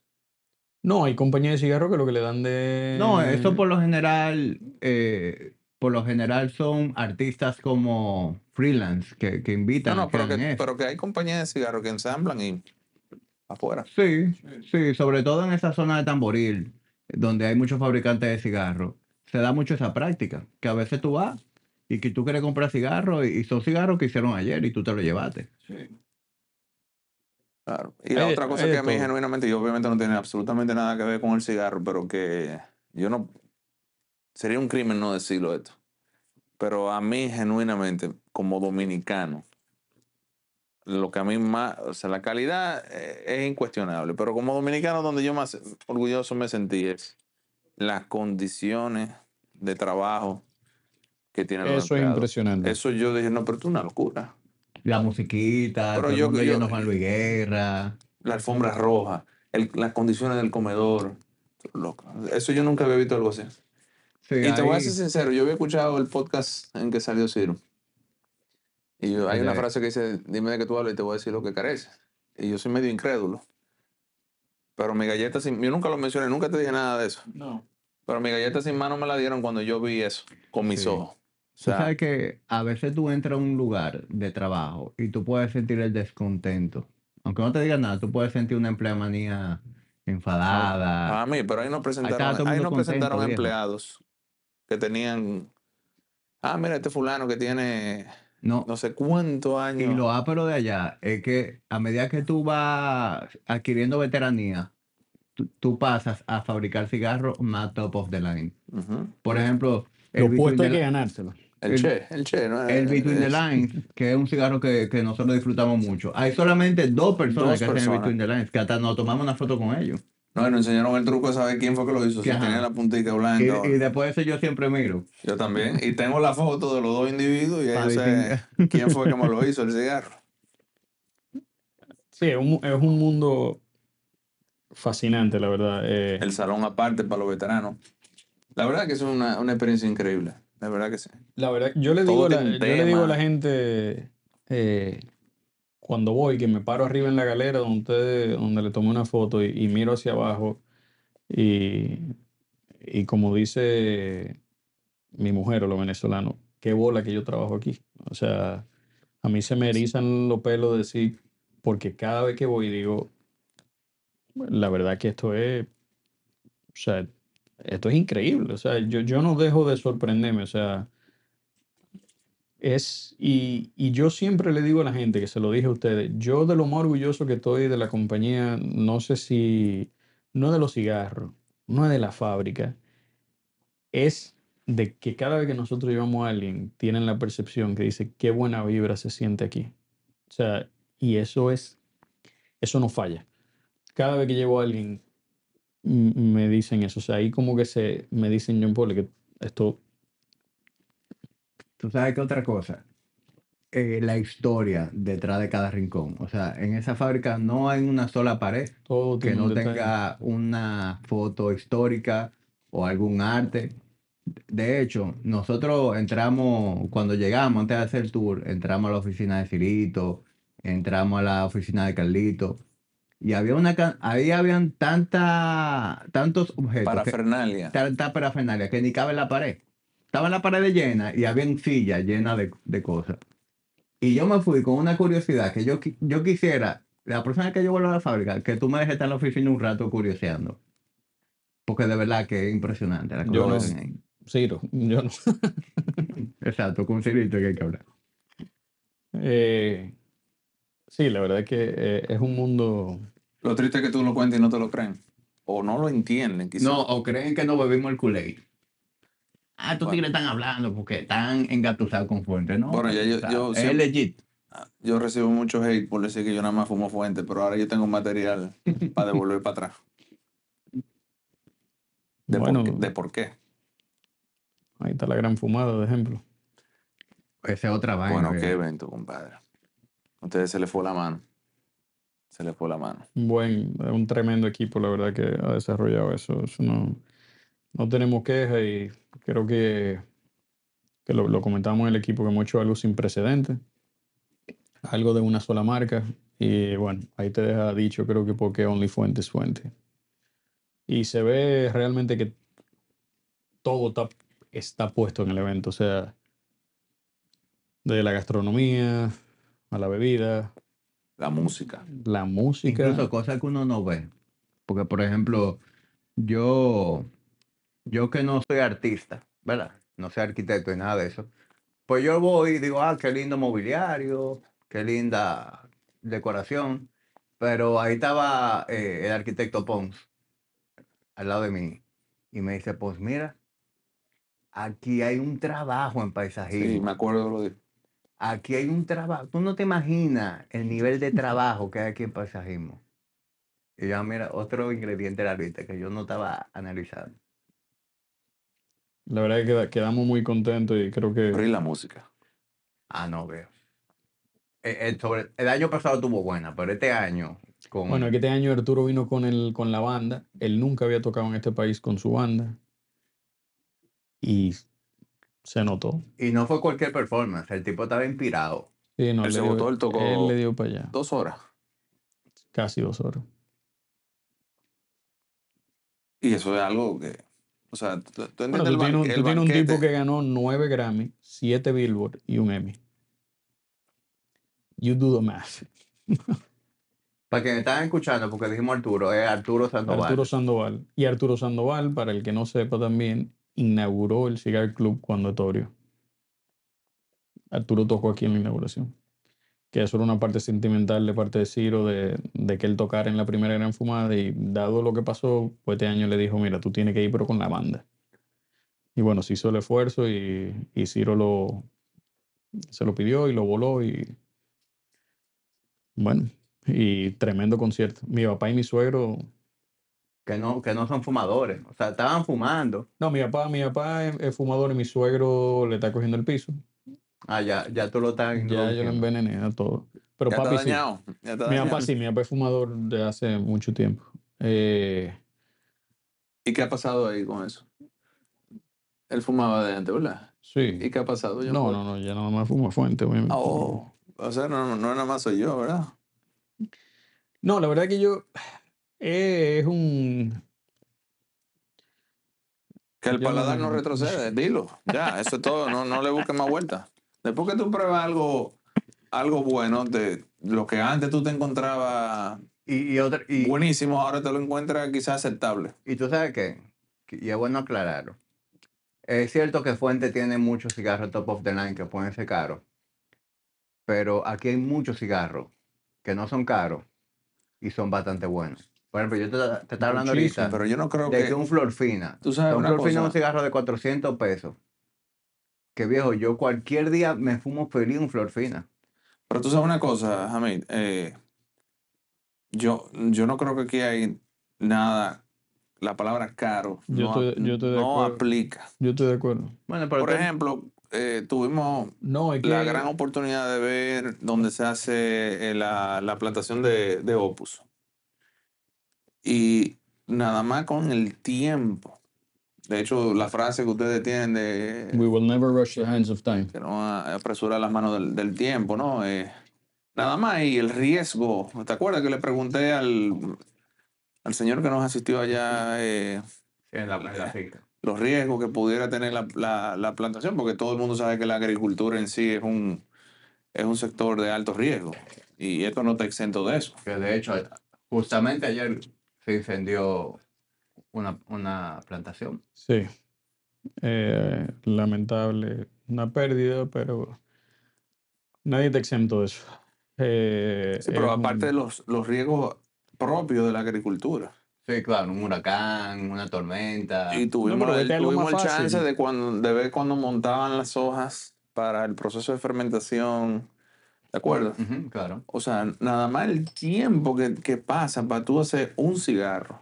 No, hay compañías de cigarros que lo que le dan de... No, eso por lo general, eh, por lo general son artistas como freelance que, que No, invitan a no, que pero que, pero que hay compañías de cigarros que ensamblan y afuera. Sí, sí, sobre todo en esa zona de Tamboril, donde hay muchos fabricantes de cigarros, se da mucho esa práctica, que a veces tú vas y que tú quieres comprar cigarros y, son cigarros que hicieron ayer y tú te los llevaste. Claro. Y la Hay otra cosa que a mí todo. genuinamente, y obviamente no tiene absolutamente nada que ver con el cigarro, pero que yo no... Sería un crimen no decirlo esto. Pero a mí genuinamente, como dominicano, lo que a mí más, o sea, la calidad eh, es incuestionable, pero como dominicano donde yo más orgulloso me sentí es las condiciones de trabajo que tienen los Eso es empleados. impresionante. Eso yo dije, no, pero esto es una locura. La musiquita, Pero todo el yo- mundo yo- a Juan Luis Guerra. la alfombra roja, el- las condiciones del comedor. Loco. Eso yo nunca había visto algo así. Sí, y te voy a ser sincero, yo había escuchado el podcast en que salió Ciro. Y yo- hay una frase que dice, dime de qué tú hablas y te voy a decir lo que carece. Y yo soy medio incrédulo. Pero mi galleta sin... Yo nunca lo mencioné, nunca te dije nada de eso. No. Pero mi galleta sin mano me la dieron cuando yo vi eso, con mis Sí. ojos. O Tú sabes que a veces tú entras a un lugar de trabajo y tú puedes sentir el descontento. Aunque no te digan nada, tú puedes sentir una empleamanía enfadada. a mí, pero ahí nos presentaron, ahí nos presentaron viejo. empleados que tenían... Ah, mira, este fulano que tiene no, no sé cuántos y años. lo ápero de allá es que a medida que tú vas adquiriendo veteranía, tú, tú pasas a fabricar cigarros más top of the line. Por ejemplo, el Between puestos hay que ganárselo. El, El- Che, el Che, ¿no? el Between the Es- Lines, que es un cigarro que, que nosotros disfrutamos mucho. Hay solamente dos personas Dos que hacen el. Between the Lines, que hasta nos tomamos una foto con ellos. No, y nos enseñaron el truco de saber quién fue que lo hizo. Si Ajá. tenía la puntica Y, blanca. y después de eso yo siempre miro. Yo también. Y tengo la foto de los dos individuos y ahí sé quién fue que me lo hizo el cigarro. Sí, es un, es un mundo fascinante, la verdad. Eh, El salón aparte para los veteranos. La verdad que es una, una experiencia increíble. La verdad que sí. La verdad, yo le digo, a la, yo le digo a la gente eh, cuando voy que me paro arriba en la galera donde, ustedes- donde le tomé una foto y, y miro hacia abajo y, y como dice mi mujer o los venezolanos, qué bola que yo trabajo aquí. O sea, a mí se me erizan los pelos de decir, porque cada vez que voy digo, la verdad que esto es, o sea, esto es increíble. O sea, yo, yo no dejo de sorprenderme. O sea, es, y, y yo siempre le digo a la gente, que se lo dije a ustedes, yo de lo más orgulloso que estoy de la compañía, no sé si, no de los cigarros, no de la fábrica, es de que cada vez que nosotros llevamos a alguien, tienen la percepción que dice, qué buena vibra se siente aquí. O sea, y eso es, eso no falla. Cada vez que llevo a alguien, me dicen eso. O sea, ahí como que se, me dicen, John Paul, que esto ¿Tú sabes qué otra cosa? Eh, la historia detrás de cada rincón. O sea, en esa fábrica no hay una sola pared todo que no detalle. tenga una foto histórica o algún arte. De hecho, nosotros entramos, cuando llegamos, antes de hacer el tour, entramos a la oficina de Cirito, entramos a la oficina de Carlito, y había una, ahí habían tanta, tantos objetos, que- Parafernalia. tanta parafernalia que ni cabe en la pared. Estaba en la pared llena y había sillas llenas de, de cosas. Y yo me fui con una curiosidad que yo, yo quisiera, la próxima vez que yo vuelva a la fábrica, que tú me dejes estar en la oficina un rato curioseando. Porque de verdad que es impresionante la Yo cosa no. que hacen ahí. Ciro, yo no. Exacto, con Cirito que hay que hablar. Eh, sí, la verdad es que eh, es un mundo. Lo triste es que tú lo cuentas y no te lo creen. O no lo entienden, quizás. No, o creen que no bebimos el Kool-Aid. Ah, estos Bueno. tigres están hablando porque están engatusados con fuente, ¿no? Bueno, ya yo- yo es siempre- legit. Yo recibo mucho hate por decir que yo nada más fumo fuente, pero ahora yo tengo material para devolver para atrás. De, Bueno. por qué, de por qué. Ahí está la gran fumada, de ejemplo. Esa es otra vaina. Bueno, qué evento, compadre. Ustedes se les fue la mano. Se les fue la mano. Buen, un tremendo equipo, la verdad, que ha desarrollado eso. No, no tenemos queja y creo que que lo, lo comentamos en el equipo, que hemos hecho algo sin precedentes, algo de una sola marca. Y bueno, ahí te deja dicho, creo que porque Only Fuente es Fuente. Y se ve realmente que todo está, está puesto en el evento, o sea, de la gastronomía a la bebida, La música. la música. Incluso cosas que uno no ve. Porque, por ejemplo, yo, yo que no soy artista, ¿verdad? No soy arquitecto y nada de eso. Pues yo voy y digo, ah, qué lindo mobiliario, qué linda decoración. Pero ahí estaba eh, el arquitecto Pons al lado de mí. Y me dice, pues mira, aquí hay un trabajo en Sí, paisajismo. me acuerdo de lo de. Aquí hay un trabajo. Tú no te imaginas el nivel de trabajo que hay aquí en paisajismo. Y ya, mira, otro ingrediente de la lista que yo no estaba analizando. La verdad es que queda- quedamos muy contentos y creo que Pero y la música. Ah, no veo. Eh, eh, sobre, el año pasado tuvo buena, pero este año con Bueno, que este año Arturo vino con, el, con la banda. Él nunca había tocado en este país con su banda. Y se notó. y no fue cualquier performance, el tipo estaba inspirado. Sí, no, Él le se dio- botó, él tocó- Él le dio para allá. Dos horas. Casi dos horas. Y eso es algo que. O sea, tú, tú entiendes Bueno, el, tú tienes, tú tienes un tipo que ganó nueve Grammy, siete Billboard y un Emmy. You do the math. Para quienes estaban escuchando, porque dijimos Arturo, es Arturo Sandoval. Arturo Sandoval. Y Arturo Sandoval, para el que no sepa también, inauguró el Cigar Club cuando Etorio. Arturo tocó aquí en la inauguración. Que eso era una parte sentimental de parte de Ciro, de, de que él tocara en la primera gran fumada. Y dado lo que pasó, pues este año le dijo: Mira, tú tienes que ir, pero con la banda. Y bueno, se hizo el esfuerzo y, y Ciro lo, se lo pidió y lo voló. Y bueno, y tremendo concierto. Mi papá y mi suegro que no, que no son fumadores. O sea, estaban fumando. No, mi papá, mi papá es, es fumador y mi suegro le está cogiendo el piso. Ah, ya, ya tú lo estás Ya yo lo envenené a todo. Pero Ya papi está sí. dañado. Ya está Mi papá sí, mi papá es fumador de hace mucho tiempo. Eh, ¿Y qué ha pasado ahí con eso? Él fumaba de antes, ¿verdad? sí. ¿Y qué ha pasado? Yo No, no, no, ya nada más fuma fuente, obviamente. Ah, oh. O sea, no, no nada más soy yo, ¿verdad? No, la verdad que yo eh, es un Que el Yo paladar no retrocede, dilo. Ya, eso es todo, no, no le busques más vueltas. Después que tú pruebas algo, algo bueno, de lo que antes tú te encontrabas Y, y, otra, y, buenísimo, ahora te lo encuentras quizás aceptable. y tú sabes qué, Que- y es bueno aclararlo. Es cierto que Fuente tiene muchos cigarros top of the line que pueden ser caros, pero aquí hay muchos cigarros que no son caros y son bastante buenos. Por ejemplo, yo te, te estaba hablando ahorita Pero yo no creo de que... que un Flor Fina, Tú sabes un una Flor Fina es un cigarro de 400 pesos. Que viejo, yo cualquier día me fumo feliz un Flor Fina. pero tú sabes una cosa, Hamid, eh, yo, yo no creo que aquí hay nada, la palabra caro Yo no, estoy- yo estoy de no acuerdo. aplica. Yo estoy de acuerdo. Bueno, pero Por ejemplo, eh, tuvimos No, es que la gran oportunidad de ver donde se hace eh, la, la plantación de, de Opus. Y nada más con el tiempo. De hecho, la frase que ustedes tienen de we will never rush the hands of time. que no a- apresura las manos del, del tiempo, ¿no? Eh, nada más y el riesgo. ¿Te acuerdas que le pregunté al, al señor que nos asistió allá eh, Sí, en la, en la finca. los riesgos que pudiera tener la, la- la plantación? Porque todo el mundo sabe que la agricultura en sí es un, es un sector de alto riesgo. Y esto no está exento de eso. Que de hecho, justamente ayer se incendió una, una plantación. Sí. Eh, lamentable, una pérdida, pero nadie te exento de eso. Eh, Sí, pero aparte un- de los, los riesgos propios de la agricultura. Sí, claro, un huracán, una tormenta. Y tuvimos, pero el, tuvimos el chance de, cuando, de ver cuando montaban las hojas para el proceso de fermentación. ¿De acuerdo? Claro. O sea, nada más el tiempo que, que pasa para tú hacer un cigarro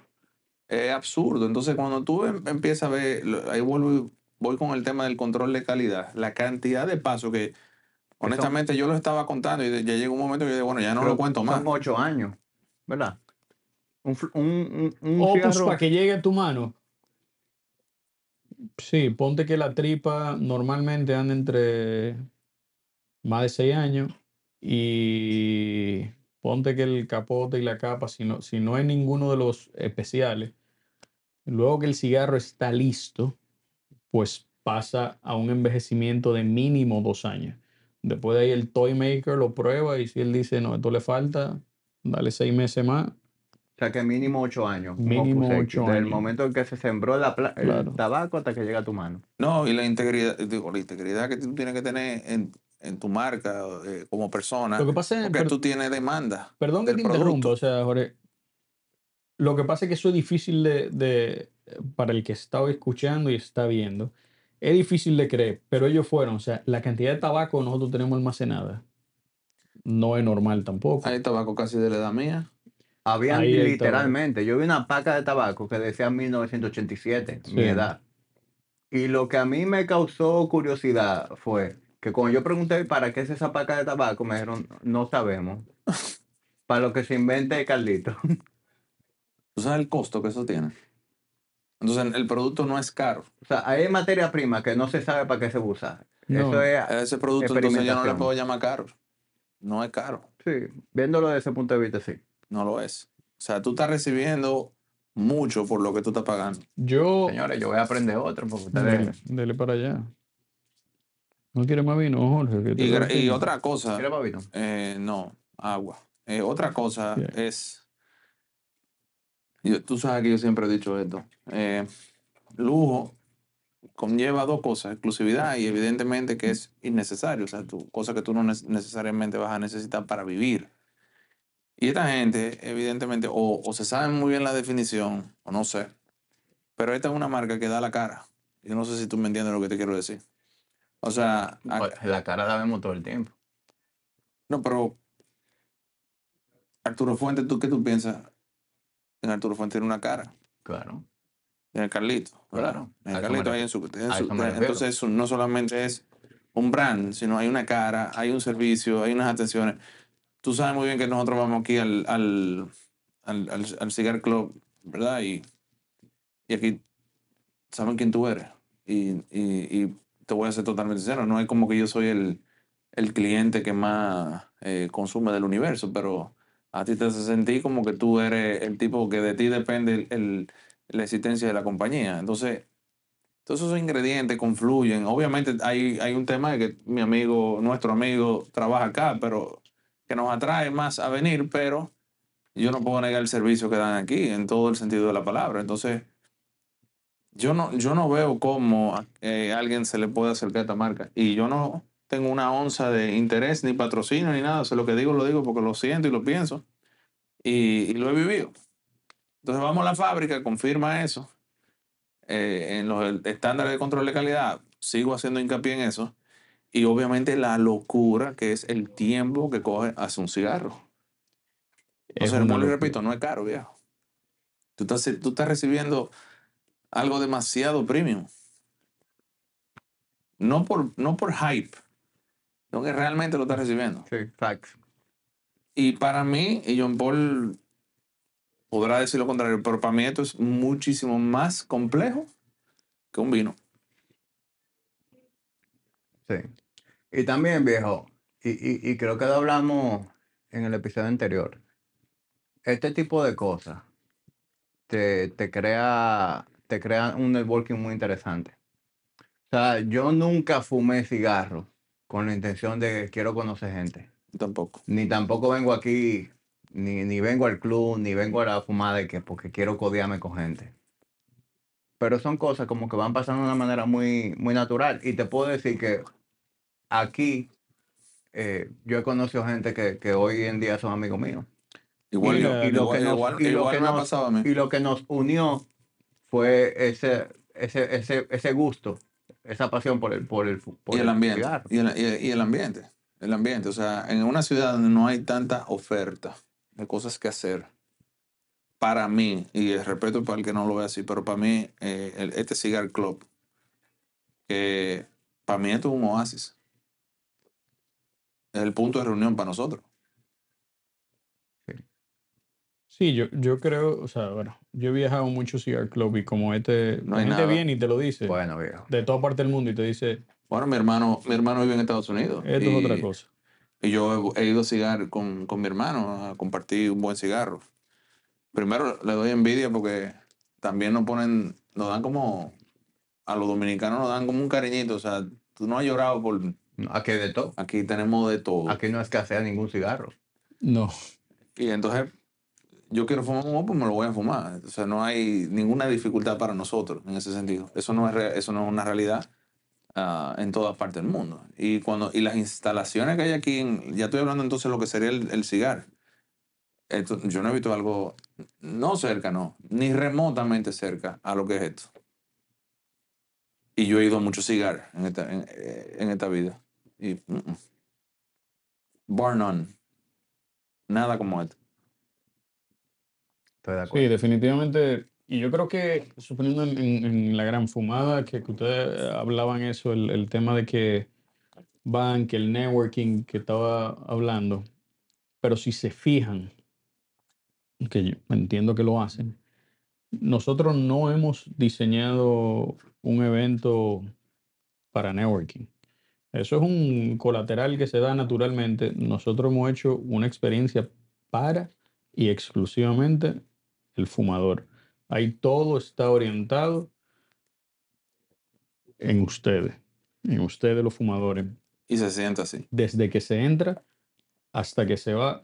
es absurdo. Entonces, cuando tú em- empiezas a ver, ahí vuelvo, voy con el tema del control de calidad, la cantidad de pasos que, honestamente, yo lo estaba contando y ya llegó un momento que yo dije, bueno, ya no Pero lo cuento más. Son ocho años, ¿verdad? Un, un, un, un Opus para que llegue a tu mano. Sí, ponte que la tripa normalmente anda entre más de 6 años y ponte que el capote y la capa, si no, si no hay ninguno de los especiales, luego que el cigarro está listo, pues pasa a un envejecimiento de mínimo dos años. Después de ahí el toy maker lo prueba y si él dice, no, esto le falta, dale seis meses más. O sea que mínimo ocho años. Mínimo ocho Desde el años. momento en que se sembró la el Claro. tabaco hasta que llega a tu mano. No, y la integridad, digo, la integridad que tú tienes que tener en, en tu marca eh, como persona, Lo que pasa es, porque per- tú tienes demanda. perdón que te interrumpa, producto. o sea, Jorge, lo que pasa es que eso es difícil de, de- para el que está escuchando y está viendo, es difícil de creer, pero ellos fueron, o sea, la cantidad de tabaco que nosotros tenemos almacenada no es normal tampoco. Hay tabaco casi de la edad mía. Habían Ahí literalmente, yo vi una paca de tabaco que decía 1987, mi edad. Y lo que a mí me causó curiosidad fue que cuando yo pregunté para qué es esa paca de tabaco, me dijeron, no sabemos. Para lo que se invente Carlito. ¿Tú sabes el costo que eso tiene? Entonces, el producto no es caro. O sea, hay materia prima que no se sabe para qué se usa. No. Eso es, Ese producto entonces yo no le puedo llamar caro. No es caro. sí, viéndolo desde ese punto de vista, sí. No lo es. O sea, tú estás recibiendo mucho por lo que tú estás pagando. Yo, Señores, yo voy a aprender otro porque dele, ustedes... dele para allá. ¿No quiere más vino, Jorge? Que te Y, gra- otra cosa, ¿Quieres más vino? eh, no, agua. Eh, otra cosa Bien. es, yo- tú sabes que yo siempre he dicho esto, eh, lujo conlleva dos cosas, exclusividad y evidentemente que es innecesario, o sea, tú, cosa que tú no neces- necesariamente vas a necesitar para vivir. Y esta gente, evidentemente, o, o se sabe muy bien la definición, o no sé, pero esta es una marca que da la cara. Yo no sé si tú me entiendes lo que te quiero decir. O sea, a- La cara la vemos todo el tiempo. no, pero Arturo Fuente, ¿tú qué tú piensas? En Arturo Fuente tiene una cara. Claro. En el Carlito. Claro, En el Carlito hay en su. en su- entonces, eso no solamente es un brand, sino hay una cara, hay un servicio, hay unas atenciones. Tú sabes muy bien que nosotros vamos aquí al, al, al, al, al Cigar Club, ¿verdad? Y, y aquí saben quién tú eres. Y, y, y te voy a ser totalmente sincero, no es como que yo soy el, el cliente que más eh, consume del universo, pero a ti te hace sentir como que tú eres el tipo que de ti depende la existencia de la compañía. Entonces, todos esos ingredientes confluyen. Obviamente hay, hay un tema de que mi amigo, nuestro amigo, trabaja acá, pero que nos atrae más a venir, pero yo no puedo negar el servicio que dan aquí en todo el sentido de la palabra. Entonces, yo no, yo no veo cómo eh, alguien se le puede acercar a esta marca. Y yo no tengo una onza de interés, ni patrocinio, ni nada. O sea, lo que digo, lo digo porque lo siento y lo pienso. Y, y lo he vivido. Entonces vamos a la fábrica, confirma eso. Eh, en los estándares de control de calidad, sigo haciendo hincapié en eso. Y obviamente la locura que es el tiempo que coge hacer un cigarro. Y locura. repito, no es caro, viejo. Tú estás, tú estás recibiendo algo demasiado premium. No por, no por hype, sino que realmente lo estás recibiendo. Sí. Y para mí, y John Paul podrá decir lo contrario, pero para mí esto es muchísimo más complejo que un vino. Sí. Y también, viejo, y, y, y creo que lo hablamos en el episodio anterior. Este tipo de cosas te, te crea, te crea un networking muy interesante. O sea, yo nunca fumé cigarro con la intención de quiero conocer gente. Tampoco. Ni tampoco vengo aquí, ni, ni vengo al club, ni vengo a la fumada de que porque quiero codearme con gente. Pero son cosas como que van pasando de una manera muy, muy natural. Y te puedo decir que aquí eh, yo he conocido gente que, que hoy en día son amigos míos. Igual, Y yo, la- y lo igual, que nos- igual- y lo igual que me ha nos- pasado a mí. Y lo que nos unió fue ese, ese, ese, ese gusto, esa pasión por el, por el, por y el ambiente. cigarro. Y el, y- el ambiente. El ambiente. O sea, en una ciudad donde no hay tanta oferta de cosas que hacer, para mí, y el respeto para el que no lo ve así, pero para mí, eh, el- este Cigar Club, que para mí esto es un oasis. Es el punto de reunión para nosotros. Sí, yo, yo creo, o sea, bueno, yo he viajado mucho Cigar Club y como este, No la hay gente nada. viene y te lo dice Bueno, viejo. de toda parte del mundo y te dice, Bueno, mi hermano, mi hermano vive en Estados Unidos. esto y, es otra cosa. Y yo he, he ido a cigar con, con mi hermano a compartir un buen cigarro. Primero le doy envidia porque también nos ponen, nos dan como, a los dominicanos nos dan como un cariñito. O sea, tú no has llorado por, Aquí de todo. aquí tenemos de todo. Aquí no escasea ningún cigarro. No, Y entonces, yo quiero fumar un pues me lo voy a fumar. O sea, no hay ninguna dificultad para nosotros en ese sentido. Eso no es, eso no es una realidad ah, en todas partes del mundo. Y, cuando, y las instalaciones que hay aquí, en- ya estoy hablando entonces de lo que sería el, el cigar. Esto, yo no he visto algo, no cerca, no, ni remotamente cerca a lo que es esto. Y yo he ido a muchos cigar en esta, en, eh, en esta vida. Y, mm, mm. bar none. Nada como esto. Estoy de sí, acuerdo. definitivamente. Y yo creo que, suponiendo en, en- en la gran fumada, que, que ustedes hablaban eso, el, el tema de que van, que el networking que estaba hablando, pero si se fijan, que yo entiendo que lo hacen, nosotros no hemos diseñado un evento para networking. Eso es un colateral que se da naturalmente. Nosotros hemos hecho una experiencia para y exclusivamente el fumador. Ahí todo está orientado en ustedes, en ustedes los fumadores. Y se siente así. Desde que se entra hasta que se va,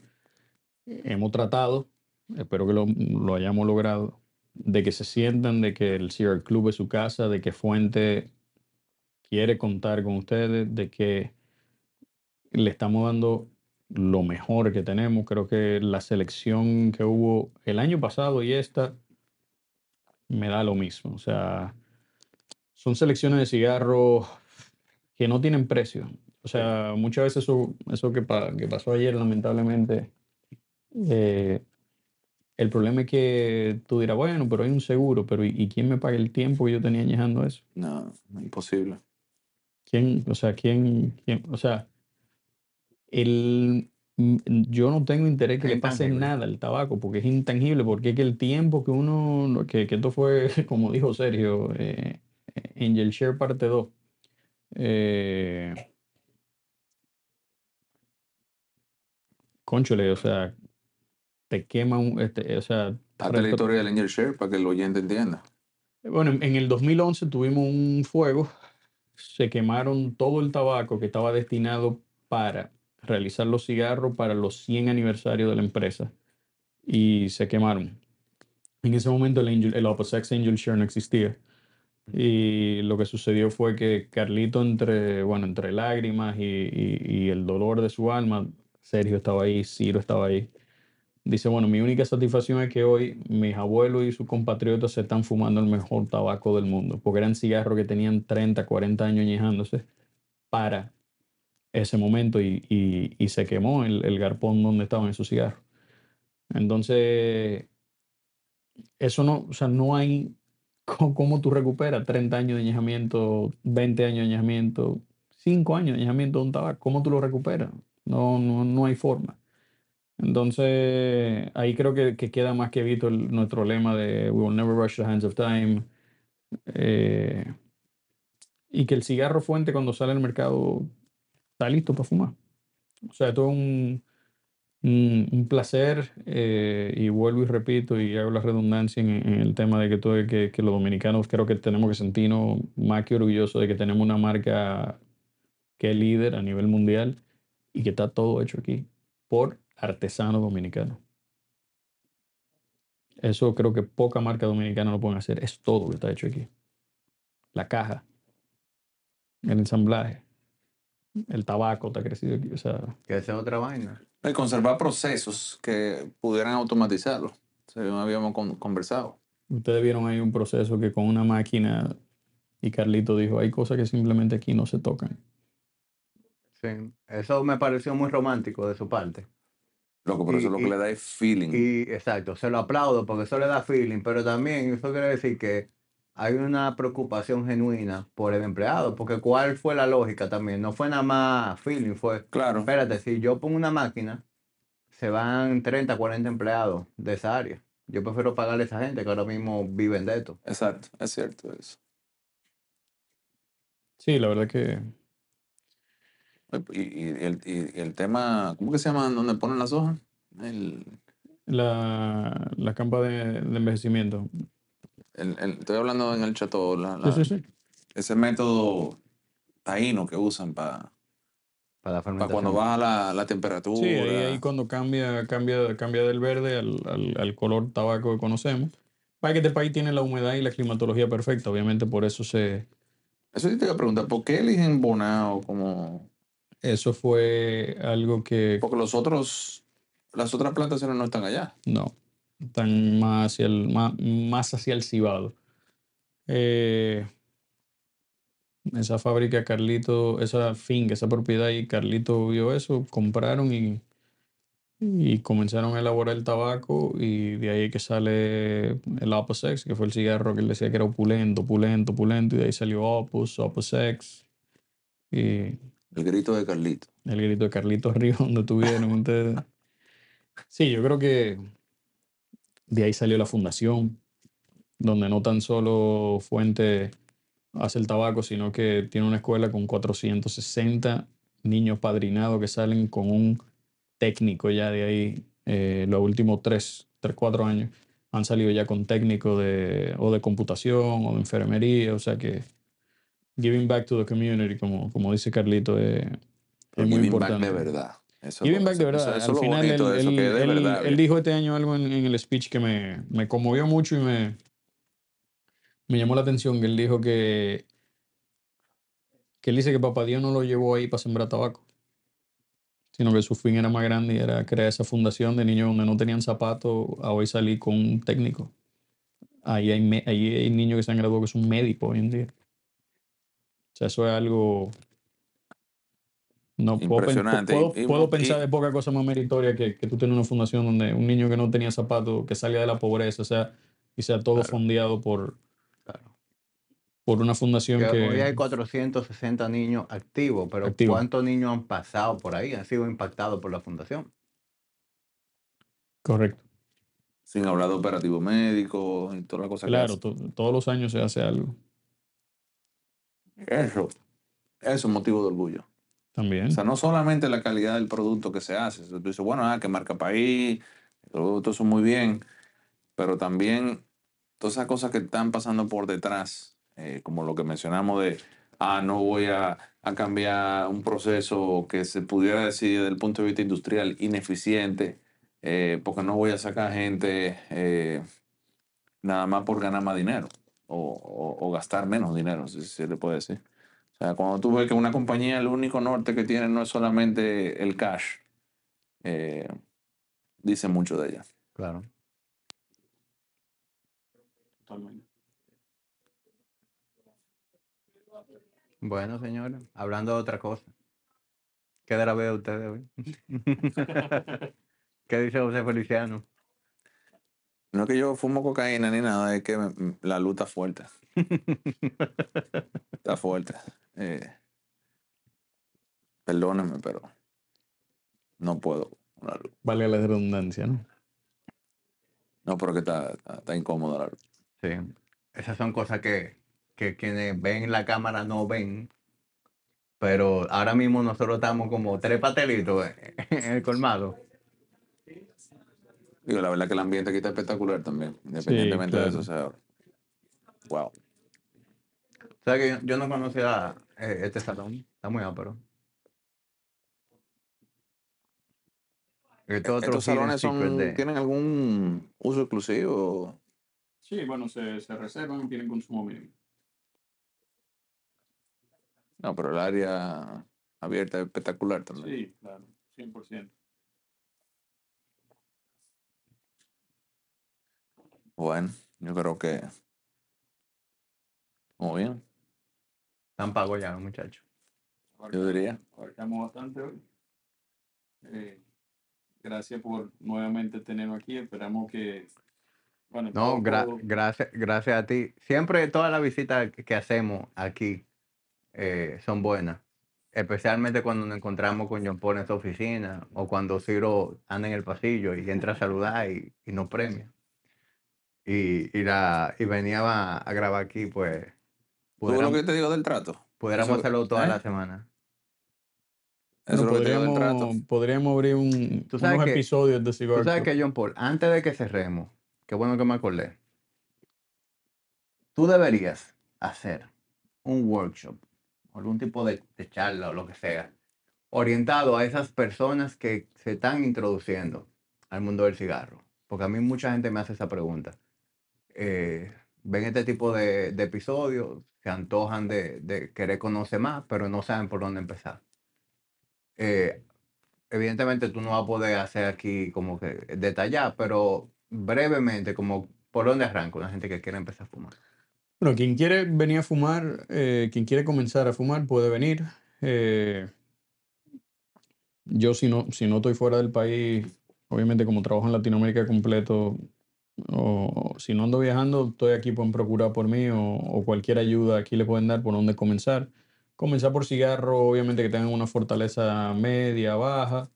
hemos tratado, espero que lo, lo hayamos logrado, de que se sientan, de que el Cigar Club es su casa, de que Fuente quiere contar con ustedes, de que le estamos dando lo mejor que tenemos. Creo que la selección que hubo el año pasado y esta me da lo mismo. O sea, son selecciones de cigarros que no tienen precio. O sea, muchas veces eso, eso que, pa- que pasó ayer, lamentablemente, eh, el problema es que tú dirás, bueno, pero hay un seguro, pero ¿y, y quién me paga el tiempo que yo tenía añejando eso? No, imposible. ¿Quién, o sea, quién, quién, o sea, el, mm, yo no tengo interés que Es le pase intangible. nada al tabaco, porque es intangible, porque es que el tiempo que uno, que, que esto fue, como dijo Sergio, eh, Angel Share parte 2. Eh, conchole, o sea, te quema un, este, o sea, Hazte la historia del Angel Share para que el oyente entienda. bueno, en, en el 2011 tuvimos un fuego, se quemaron todo el tabaco que estaba destinado para realizar los cigarros para los 100 aniversarios de la empresa y se quemaron. En ese momento el, Angel, el Opposex Angel Share no existía. Y lo que sucedió fue que Carlito, entre, bueno, entre lágrimas y, y- y el dolor de su alma, Sergio estaba ahí, Ciro estaba ahí. Dice, bueno, mi única satisfacción es que hoy mis abuelos y sus compatriotas se están fumando el mejor tabaco del mundo, porque eran cigarros que tenían 30, 40 años añejándose para ese momento y, se quemó el, el garpón donde estaban esos cigarros. Entonces, eso no, o sea, no hay cómo, tú recuperas 30 años de añejamiento, 20 años de añejamiento, 5 años de añejamiento de un tabaco, ¿cómo tú lo recuperas? No, no, no hay forma. Entonces, ahí creo que, que queda más que visto nuestro lema de We will never rush the hands of time. eh, y que el cigarro fuente cuando sale al mercado está listo para fumar. O sea, es un, un, placer eh, y vuelvo y repito y hago la redundancia en, el tema de que, todo, que los dominicanos creo que tenemos que sentirnos más que orgullosos de que tenemos una marca que es líder a nivel mundial y que está todo hecho aquí por artesanos dominicanos. Eso creo que poca marca dominicana lo pueden hacer. Es todo lo que está hecho aquí. La caja, el ensamblaje, el tabaco está crecido aquí. O sea, Que esa es otra vaina. Y conservar procesos que pudieran automatizarlo. Según habíamos con- conversado. ustedes vieron ahí un proceso que con una máquina y Carlito dijo, hay cosas que simplemente aquí no se tocan. Sí. Eso me pareció muy romántico de su parte. Loco, pero Y- eso es lo que y- le da es feeling. Y exacto, se lo aplaudo porque eso le da feeling, pero también eso quiere decir que hay una preocupación genuina por el empleado, porque cuál fue la lógica también, no fue nada más feeling, fue, claro. espérate, si yo pongo una máquina, se van 30, 40 empleados de esa área. Yo prefiero pagarle a esa gente que ahora mismo viven de esto. Exacto, es cierto eso. Sí, la verdad que Y, y el, y el tema, ¿cómo que se llama donde ponen las hojas? El, la, la campa de, de envejecimiento. El- el- estoy hablando en el chato, la- Sí, la- sí, sí. ese método taíno que usan para Para la fermentación. cuando baja la, la temperatura. Sí, ahí, ahí cuando cambia, cambia, cambia del verde al, al, al color tabaco que conocemos. Para que este país tiene la humedad y la climatología perfecta, obviamente por eso se, Eso sí te iba a preguntar, ¿por qué eligen Bonao como...? eso fue algo que Porque los otros, las otras plantaciones no están allá. no, están más hacia el, más, más hacia el cibado. Eh, esa fábrica, Carlito, esa finca, esa propiedad y Carlito vio eso, compraron y, y comenzaron a elaborar el tabaco y de ahí que sale el Opus X, que fue el cigarro que él decía que era opulento, opulento, opulento, y de ahí salió Opus, Opus X y El grito de Carlito. el grito de Carlitos Ríos, donde tuvieron ustedes. Sí, yo creo que de ahí salió la fundación, donde no tan solo Fuente hace el tabaco, sino que tiene una escuela con 460 niños padrinados que salen con un técnico ya de ahí. eh, los últimos tres, tres, cuatro años han salido ya con técnico de, o de computación o de enfermería, o sea que giving back to the community, como, como dice Carlito, es, es muy importante. de verdad. Eso, Giving back de eso- verdad. Eso, Al es lo final, bonito él, eso, él- él- verdad. él dijo este año algo en, en el speech que me, me conmovió mucho y me, me llamó la atención. Que él dijo que, que él dice que Papá Dios no lo llevó ahí para sembrar tabaco, sino que su fin era más grande y era crear esa fundación de niños donde no tenían zapatos, a hoy salir con un técnico. Ahí hay, me- ahí hay niños que se han graduado que son médicos hoy en día. O sea, eso es algo... No Impresionante. puedo, y- pensar de poca cosa más meritoria que, que tú tienes una fundación donde un niño que no tenía zapatos, que salga de la pobreza, o sea, y sea todo Claro. fondeado por, Claro. por una fundación Que hoy hay que... 460 niños activos, pero. ¿cuántos niños han pasado por ahí? Han sido impactados por la fundación. Correcto. Sin hablar de operativo médico y toda la cosa Claro, que to- todos los años se hace algo. Eso, eso es motivo de orgullo. O sea, no solamente la calidad del producto que se hace. Tú bueno, ah, que marca país, todo, eso muy bien, pero también todas esas cosas que están pasando por detrás, eh, como lo que mencionamos de, ah, no voy a, cambiar un proceso que se pudiera decir desde el punto de vista industrial ineficiente, eh, porque no voy a sacar gente eh, nada más por ganar más dinero o- o gastar menos dinero, si se le puede decir. O sea, cuando tú ves que una compañía, el único norte que tiene no es solamente el cash, eh, dice mucho de ella. Claro. Bueno, señores, hablando de otra cosa. ¿Qué de la veo ustedes hoy? ¿Qué dice José Feliciano? No es que yo fumo cocaína ni nada, es que la luz está fuerte. Está fuerte. Eh, perdónenme, pero no puedo con la luz. Vale la redundancia, ¿no? No, pero que está, está, está incómoda la luz. Sí, esas son cosas que, que quienes ven la cámara no ven. Pero ahora mismo nosotros estamos como tres patelitos en el colmado. Digo, la verdad que el ambiente aquí está espectacular también, independientemente de claro. eso. O sea, wow. O sea que yo, yo no conocía eh, este salón. Está muy ápero. Este otro ¿Estos hidden salones son, de- tienen algún uso exclusivo? Sí, bueno, se, se reservan y tienen consumo mínimo. No, pero el área abierta es espectacular también. Sí, claro, 100%. Bueno, yo creo que. Muy bien, Están pagos ya, muchachos. yo diría. Abarcamos bastante hoy. Eh, gracias por nuevamente tenernos aquí. Esperamos que. Bueno, No, gra- todo- gracias, gracias a ti. Siempre todas las visitas que que hacemos aquí eh, son buenas. especialmente cuando nos encontramos con John Paul en su oficina o cuando Ciro anda en el pasillo y entra a saludar y, y nos premia. Y, y, la, y venía a, a grabar aquí, pues ¿Tú ves lo que te digo del trato? pudiéramos eso- hacerlo toda ¿eh? la semana. Eso es lo que te digo del trato. podríamos, podríamos abrir un, Tú sabes unos que- episodios de Cigar Tú sabes Club. que John Paul, antes de que cerremos, qué bueno que me acordé, tú deberías hacer un workshop, o algún tipo de, de charla o lo que sea, orientado a esas personas que se están introduciendo al mundo del cigarro. Porque a mí mucha gente me hace esa pregunta. Eh, ven este tipo de, de episodios, se antojan de, de querer conocer más, pero no saben por dónde empezar. Eh, evidentemente tú no vas a poder hacer aquí como que detallar, pero brevemente, como por dónde arranca una gente que quiere empezar a fumar. Bueno, quien quiere venir a fumar, eh, quien quiere comenzar a fumar puede venir. Eh, yo si no, si no estoy fuera del país, obviamente como trabajo en Latinoamérica completo, o si no ando viajando, estoy aquí, pueden procurar por mí o, o cualquier ayuda aquí le pueden dar por dónde comenzar. Comenzar por cigarro, obviamente que tengan una fortaleza media, baja.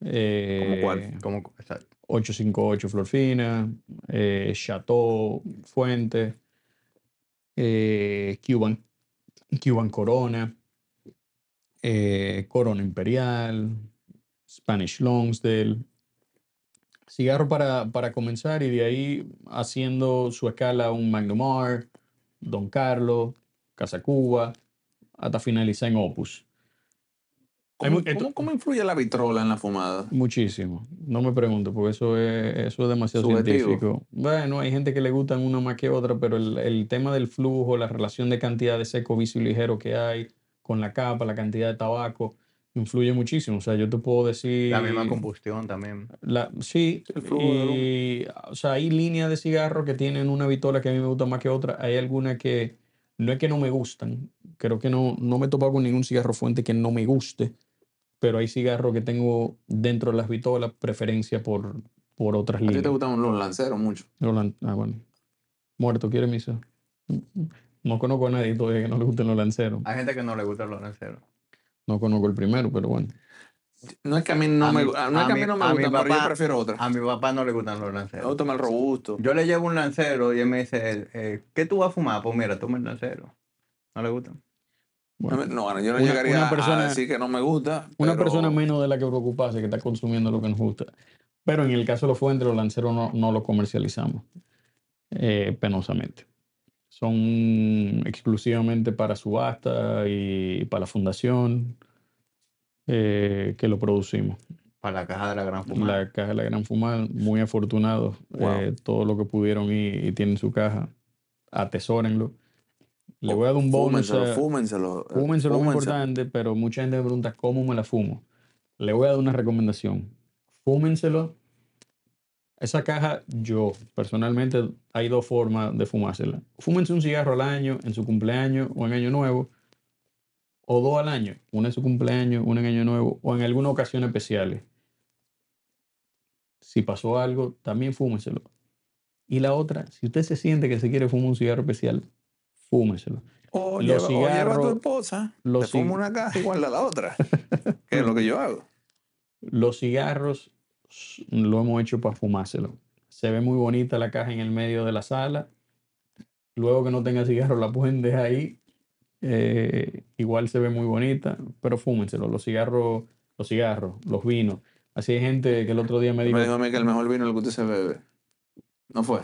¿Cómo cuál? eh, exacto. 858 Florfina, eh, Chateau Fuente, eh, Cuban, Cuban Corona, eh, Corona Imperial, Spanish Longsdale. Cigarro para, para comenzar y de ahí haciendo su escala un Magnum R, Don Carlos, Casa Cuba, hasta finalizar en Opus. ¿Cómo, cómo- cómo influye la vitrola en la fumada? Muchísimo. No me pregunto, porque eso es, eso es demasiado Subjetivo. científico. Bueno, hay gente que le gustan una más que otra, pero el, el tema del flujo, la relación de cantidad de seco, vicio y ligero que hay con la capa, la cantidad de tabaco, influye muchísimo. O sea, yo te puedo decir... La misma combustión también. La, sí, El flujo de y, o sea, hay líneas de cigarro que tienen una vitola que a mí me gusta más que otra. Hay algunas que no es que no me gustan, creo que no, no me he topado con ningún cigarro fuente que no me guste, pero hay cigarros que tengo dentro de las vitolas preferencia por, por otras A ti te líneas. gustan los lanceros mucho. Los lan- Ah, bueno. Muerto, ¿quiere misa? No conozco a nadie todavía que no le gusten los lanceros. Hay gente que no le gusta los lanceros. No conozco el primero, pero bueno. No es que a mí no A me, gu- no es a que a mí- mí no me a mi gustan, pero yo papá- prefiero otra. A mi papá no le gustan los Me lanceros. gusta más el robusto. Yo le llevo un lancero y él me dice, eh, ¿qué tú vas a fumar? Pues mira, toma el lancero. ¿No le gustan? No, bueno. no, bueno, yo no Una- llegaría una a- persona- a decir que no me gusta. Una pero persona menos de la que preocuparse que está consumiendo lo que nos gusta. Pero en el caso de los fuentes, los lanceros no, no los comercializamos eh, penosamente. Son exclusivamente para subasta y para la fundación eh, que lo producimos. Para la caja de la gran fumada. La caja de la Gran Fumada, muy afortunados. Wow. eh, todo lo que pudieron y, y tienen su caja. Atesórenlo. Le voy a dar un bonus. Fúmenselo, fúmenselo. eh, Fúmenselo es muy importante, pero mucha gente me pregunta cómo me la fumo. Le voy a dar una recomendación. Fúmenselo. Esa caja, yo personalmente, hay dos formas de fumársela. Fúmense un cigarro al año, en su cumpleaños o en Año Nuevo, o dos al año, una en su cumpleaños, una en Año Nuevo, o en alguna ocasión especiales. Si pasó algo, también fúmenselo. Y la otra, si usted se siente que se quiere fumar un cigarro especial, fúmeselo. O, Los lleva, o lleva a tu cigarros- esposa, los te fuma una caja igual a la otra. que es lo que yo hago. Los cigarros lo hemos hecho para fumárselo. Se ve muy bonita la caja en el medio de la sala. Luego que no tenga cigarro la pueden dejar ahí. Eh, igual se ve muy bonita, pero fúmenselo. Los cigarros, los cigarros, los vinos. Así hay gente que el otro día me dijo, Me dijo a mí que el mejor vino es el que usted se bebe. No fue.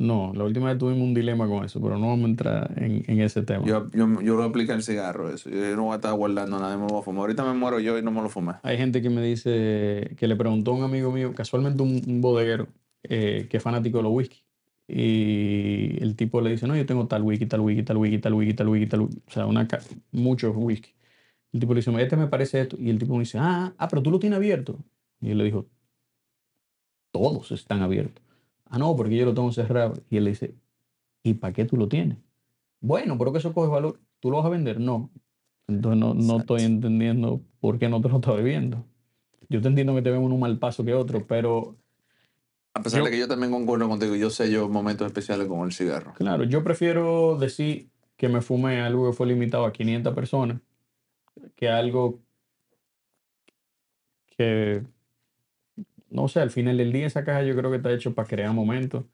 No, la última vez tuvimos un dilema con eso, pero no vamos a entrar en, en ese tema. Yo, yo, yo lo apliqué el cigarro, eso. Yo no voy a estar guardando nada, me lo voy a fumar. Ahorita me muero yo y no me lo fumé. Hay gente que me dice, que le preguntó a un amigo mío, casualmente un, un bodeguero, eh, que es fanático de los whisky. Y el tipo le dice, no, yo tengo tal whisky, tal whisky, tal whisky, tal whisky, tal whisky, tal whisky. O sea, una muchos whisky. El tipo le dice, este me parece esto. Y el tipo me dice, ah, ah, pero tú lo tienes abierto. Y él le dijo, todos están abiertos. Ah, no, porque yo lo tengo cerrado. Y él le dice, ¿y para qué tú lo tienes? Bueno, pero que eso coge valor. ¿Tú lo vas a vender? No. Entonces no, no estoy entendiendo por qué no te lo estás bebiendo. Yo te entiendo que te ven en un mal paso que otro, pero A pesar Yo- de que yo también concuerdo contigo, yo sé yo momentos especiales con el cigarro. claro, yo prefiero decir que me fumé algo que fue limitado a 500 personas que algo que, no sé, al final del día esa caja yo creo que está hecho para crear momentos,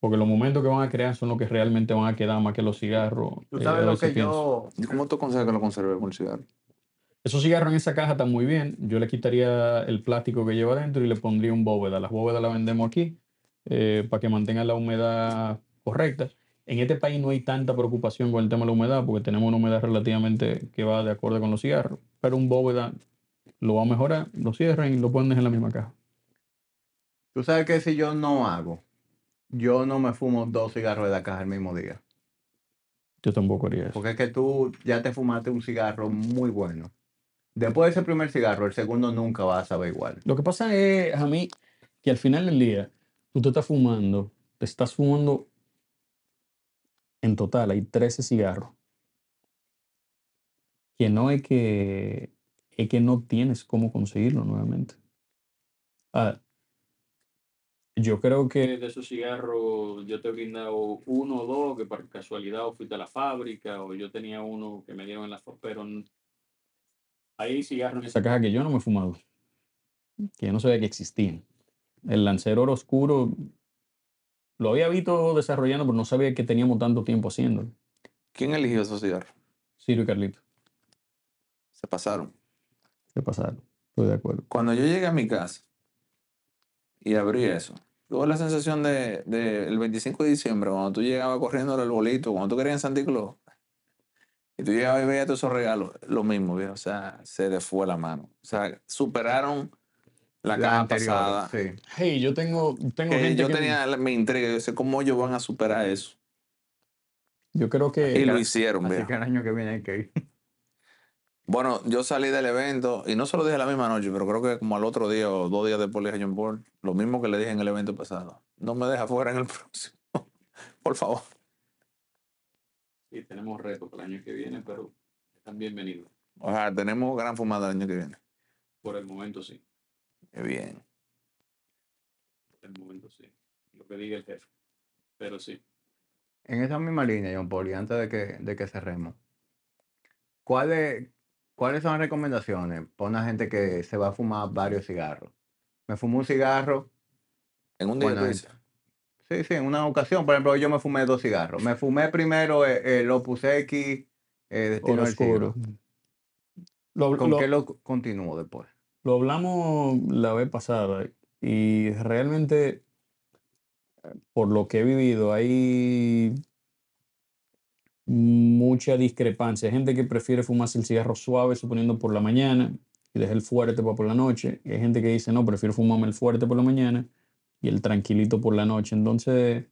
porque los momentos que van a crear son los que realmente van a quedar más que los cigarros. Tú eh, sabes lo que pienso. yo... ¿Y cómo tú aconsejas que lo conserve con el cigarro? Esos cigarros en esa caja están muy bien. Yo le quitaría el plástico que lleva dentro y le pondría un bóveda. Las bóvedas las vendemos aquí eh, para que mantengan la humedad correcta. En este país no hay tanta preocupación con el tema de la humedad porque tenemos una humedad relativamente que va de acuerdo con los cigarros. Pero un bóveda lo va a mejorar, lo cierran y lo ponen en la misma caja. Tú sabes que si yo no hago, yo no me fumo dos cigarros de la caja el mismo día. Yo tampoco haría eso. Porque es que tú ya te fumaste un cigarro muy bueno. Después de ese primer cigarro, el segundo nunca va a saber igual. Lo que pasa es, a mí, que al final del día, tú te estás fumando, te estás fumando, en total hay 13 cigarros. Que no es que, es que no tienes cómo conseguirlo nuevamente. Ah, yo creo que de esos cigarros yo te he brindado uno o dos que por casualidad o fuiste a la fábrica o yo tenía uno que me dieron en la fábrica, pero hay cigarros en esa caja que yo no me he fumado que yo no sabía que existían. El Lancer Oro Oscuro lo había visto desarrollando, pero no sabía que teníamos tanto tiempo haciéndolo. ¿Quién eligió esos cigarros? Sirio y Carlito, Se pasaron. ¿qué pasaron? Estoy de acuerdo. Cuando yo llegué a mi casa y abrí eso, tuve la sensación de, de el 25 de diciembre, cuando tú llegabas corriendo al arbolito, cuando tú querías en Santa Claus, y tú llegabas y veías todos esos regalos, lo mismo, viejo. O sea, se le fue la mano. O sea, superaron la, La caja anterior, pasada. sí. Hey, yo tengo, tengo gente yo que- tenía la- mi intriga, yo sé cómo ellos van a superar eso. Yo creo que... Y lo hicieron, Así viejo. que el año que viene hay que ir. Bueno, yo salí del evento y no se lo dije la misma noche, pero creo que como al otro día o dos días después le dije a John Paul, lo mismo que le dije en el evento pasado. No me deja fuera en el próximo. Por favor. Sí, tenemos retos para el año que viene, pero están bienvenidos. O sea, tenemos gran fumada el año que viene. Por el momento sí. Qué bien. Por el momento sí. Lo que diga el jefe. Pero sí. En esa misma línea, John Paul, y antes de que, de que cerremos, ¿cuáles, ¿cuáles son las recomendaciones para una gente que se va a fumar varios cigarros? Me fumé un cigarro, En un día Bueno, sí, sí, en una ocasión, por ejemplo, yo me fumé dos cigarros. Me fumé primero el, el Opus X, eh, Destino del Siglo. oscuro. Lo, ¿Con lo- qué lo continúo después? Lo hablamos la vez pasada y realmente, eh, por lo que he vivido, hay mucha discrepancia. Hay gente que prefiere fumarse el cigarro suave, suponiendo por la mañana, y dejar el fuerte para por la noche. Hay gente que dice, no, prefiero fumarme el fuerte por la mañana y el tranquilito por la noche. Entonces,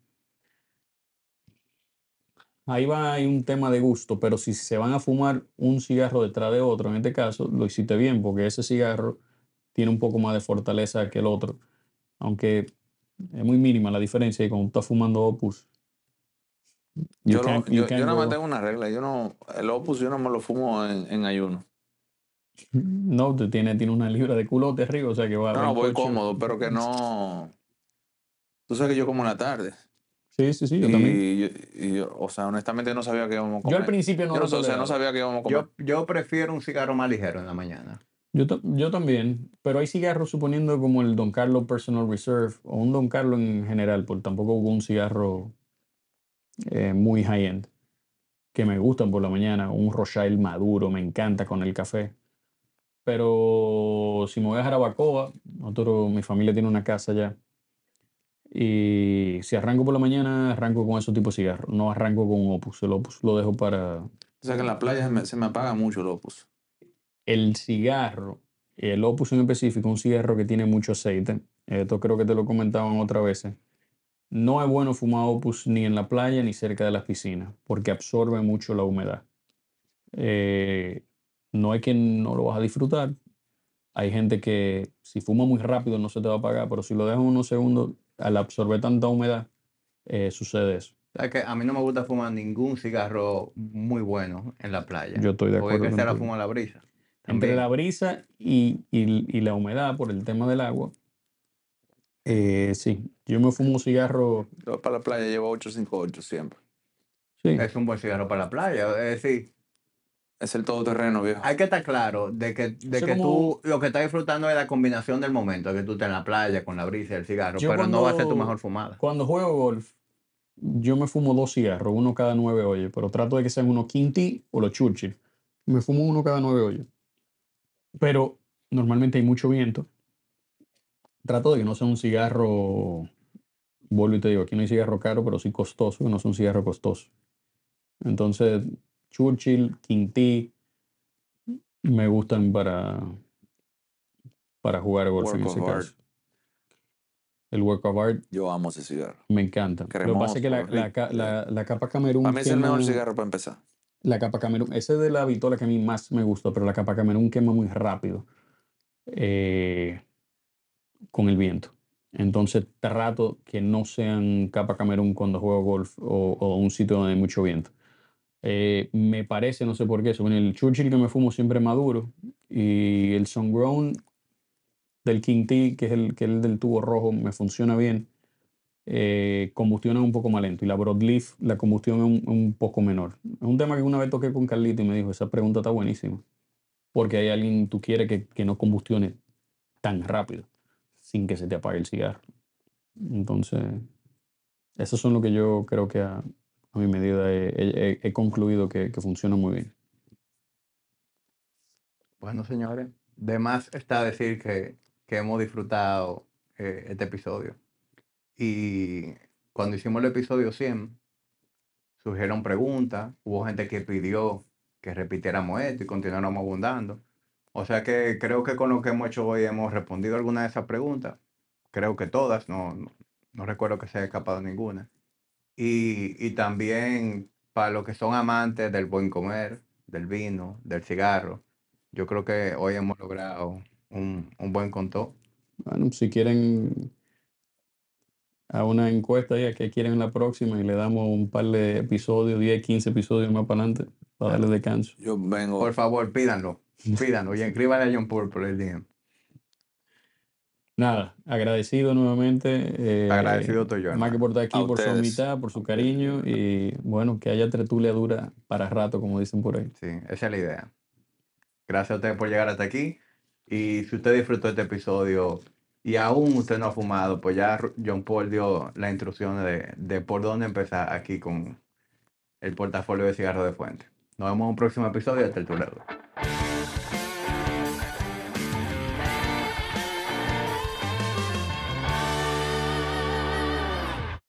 ahí va, hay un tema de gusto, pero si se van a fumar un cigarro detrás de otro, en este caso, lo hiciste bien, porque ese cigarro tiene un poco más de fortaleza que el otro, aunque es muy mínima la diferencia y cuando estás fumando Opus. You yo, no- yo, yo nada más tengo una regla. Yo no, el Opus yo no me lo fumo en, en ayuno. No, te tiene, tiene una libra de culote arriba, o sea que va No, no, voy coche. cómodo, pero que no. Tú sabes que yo como en la tarde. Sí, sí, sí, yo también. Y, yo, y yo, o sea, honestamente no sabía que íbamos a Yo comer. al principio no Yo lo no, o sea, no sabía que íbamos a comer. Yo, yo prefiero un cigarro más ligero en la mañana. Yo, yo también, pero hay cigarros suponiendo como el Don Carlos Personal Reserve o un Don Carlos en general, porque tampoco hubo un cigarro eh, muy high-end que me gustan por la mañana, un Rothschild maduro, me encanta con el café. Pero si me voy a Jarabacoa, nosotros, mi familia tiene una casa allá, y si arranco por la mañana, arranco con esos tipos de cigarros, no arranco con un Opus, el Opus lo dejo para, O sea, que en la playa se me, se me apaga mucho el Opus. el cigarro, el Opus en específico, un cigarro que tiene mucho aceite, esto creo que te lo comentaban otra vez, no es bueno fumar Opus ni en la playa ni cerca de las piscinas, porque absorbe mucho la humedad. Eh, no es que no lo vas a disfrutar, hay gente que si fuma muy rápido no se te va a apagar, pero si lo dejas unos segundos, al absorber tanta humedad, eh, sucede eso. O sea que a mí no me gusta fumar ningún cigarro muy bueno en la playa. Yo estoy de Porque acuerdo que se la fuma la brisa. Entre la brisa y, y- y la humedad por el tema del agua, eh, sí, yo me fumo un cigarro, Yo para la playa llevo 858 siempre. sí, Es un buen cigarro para la playa. Es decir, Es el todoterreno, viejo. Hay que estar claro de que, de que como- tú lo que estás disfrutando es la combinación del momento, que tú estés en la playa con la brisa y el cigarro, Yo pero no va a ser tu cuando- mejor fumada. Cuando juego golf, yo me fumo dos cigarros, uno cada nueve hoyos, pero trato de que sean unos Quinty o los Churchill. Me fumo uno cada nueve hoyos. Pero normalmente hay mucho viento. Trato de que no sea un cigarro, vuelvo y te digo, aquí no hay cigarro caro, pero sí costoso, que no sea un cigarro costoso. Entonces, Churchill, Quinty, me gustan para, para jugar golf en Work ese of art. caso. El Work of Art Yo amo ese cigarro. me encanta. Lo que pasa es que la, la la- la capa Camerún Para mí es el mejor cigarro para empezar. La capa Camerún, ese es de la vitola que a mí más me gusta, pero la capa Camerún quema muy rápido eh, con el viento. Entonces trato que no sean capa Camerún cuando juego golf o, un sitio donde hay mucho viento. Eh, me parece, no sé por qué, eso, el Churchill que me fumo siempre maduro y el Sungrown del King T, que es el, que es el del tubo rojo, me funciona bien. Eh, combustión es un poco más lento y la Broadleaf, la combustión es un, un poco menor. Es un tema que una vez toqué con Carlito y me dijo, esa pregunta está buenísima, porque hay alguien, tú quieres que, que no combustione tan rápido, sin que se te apague el cigarro. Entonces, esos son lo que yo creo que a, mi medida he, concluido que, que funciona muy bien. Bueno, señores, de más está decir que, que hemos disfrutado eh, este episodio. Y cuando hicimos el episodio 100, surgieron preguntas, hubo gente que pidió que repitiéramos esto y continuáramos abundando. O sea que creo que con lo que hemos hecho hoy hemos respondido algunas de esas preguntas. Creo que todas, no, no, no recuerdo que se haya escapado ninguna. Y, y también para los que son amantes del buen comer, del vino, del cigarro, yo creo que hoy hemos logrado un, un buen contó. Bueno, si quieren a una encuesta ya que quieren la próxima y le damos un par de episodios, 10, 15 episodios más para adelante, para darle descanso. Yo vengo. Por favor, pídanlo, pídanlo y escríbanle a John Paul por el DM. Nada, agradecido nuevamente. eh, Agradecido estoy yo, Más que por estar aquí, A por su ustedes. amistad, por su cariño y bueno, que haya tertulia dura para rato, como dicen por ahí. Sí, esa es la idea. Gracias a ustedes por llegar hasta aquí. Y si usted disfrutó este episodio y aún usted no ha fumado, pues ya John Paul dio las instrucciones de, de por dónde empezar aquí con el portafolio de cigarros de fuente. Nos vemos en un próximo episodio de Tertulia Dura.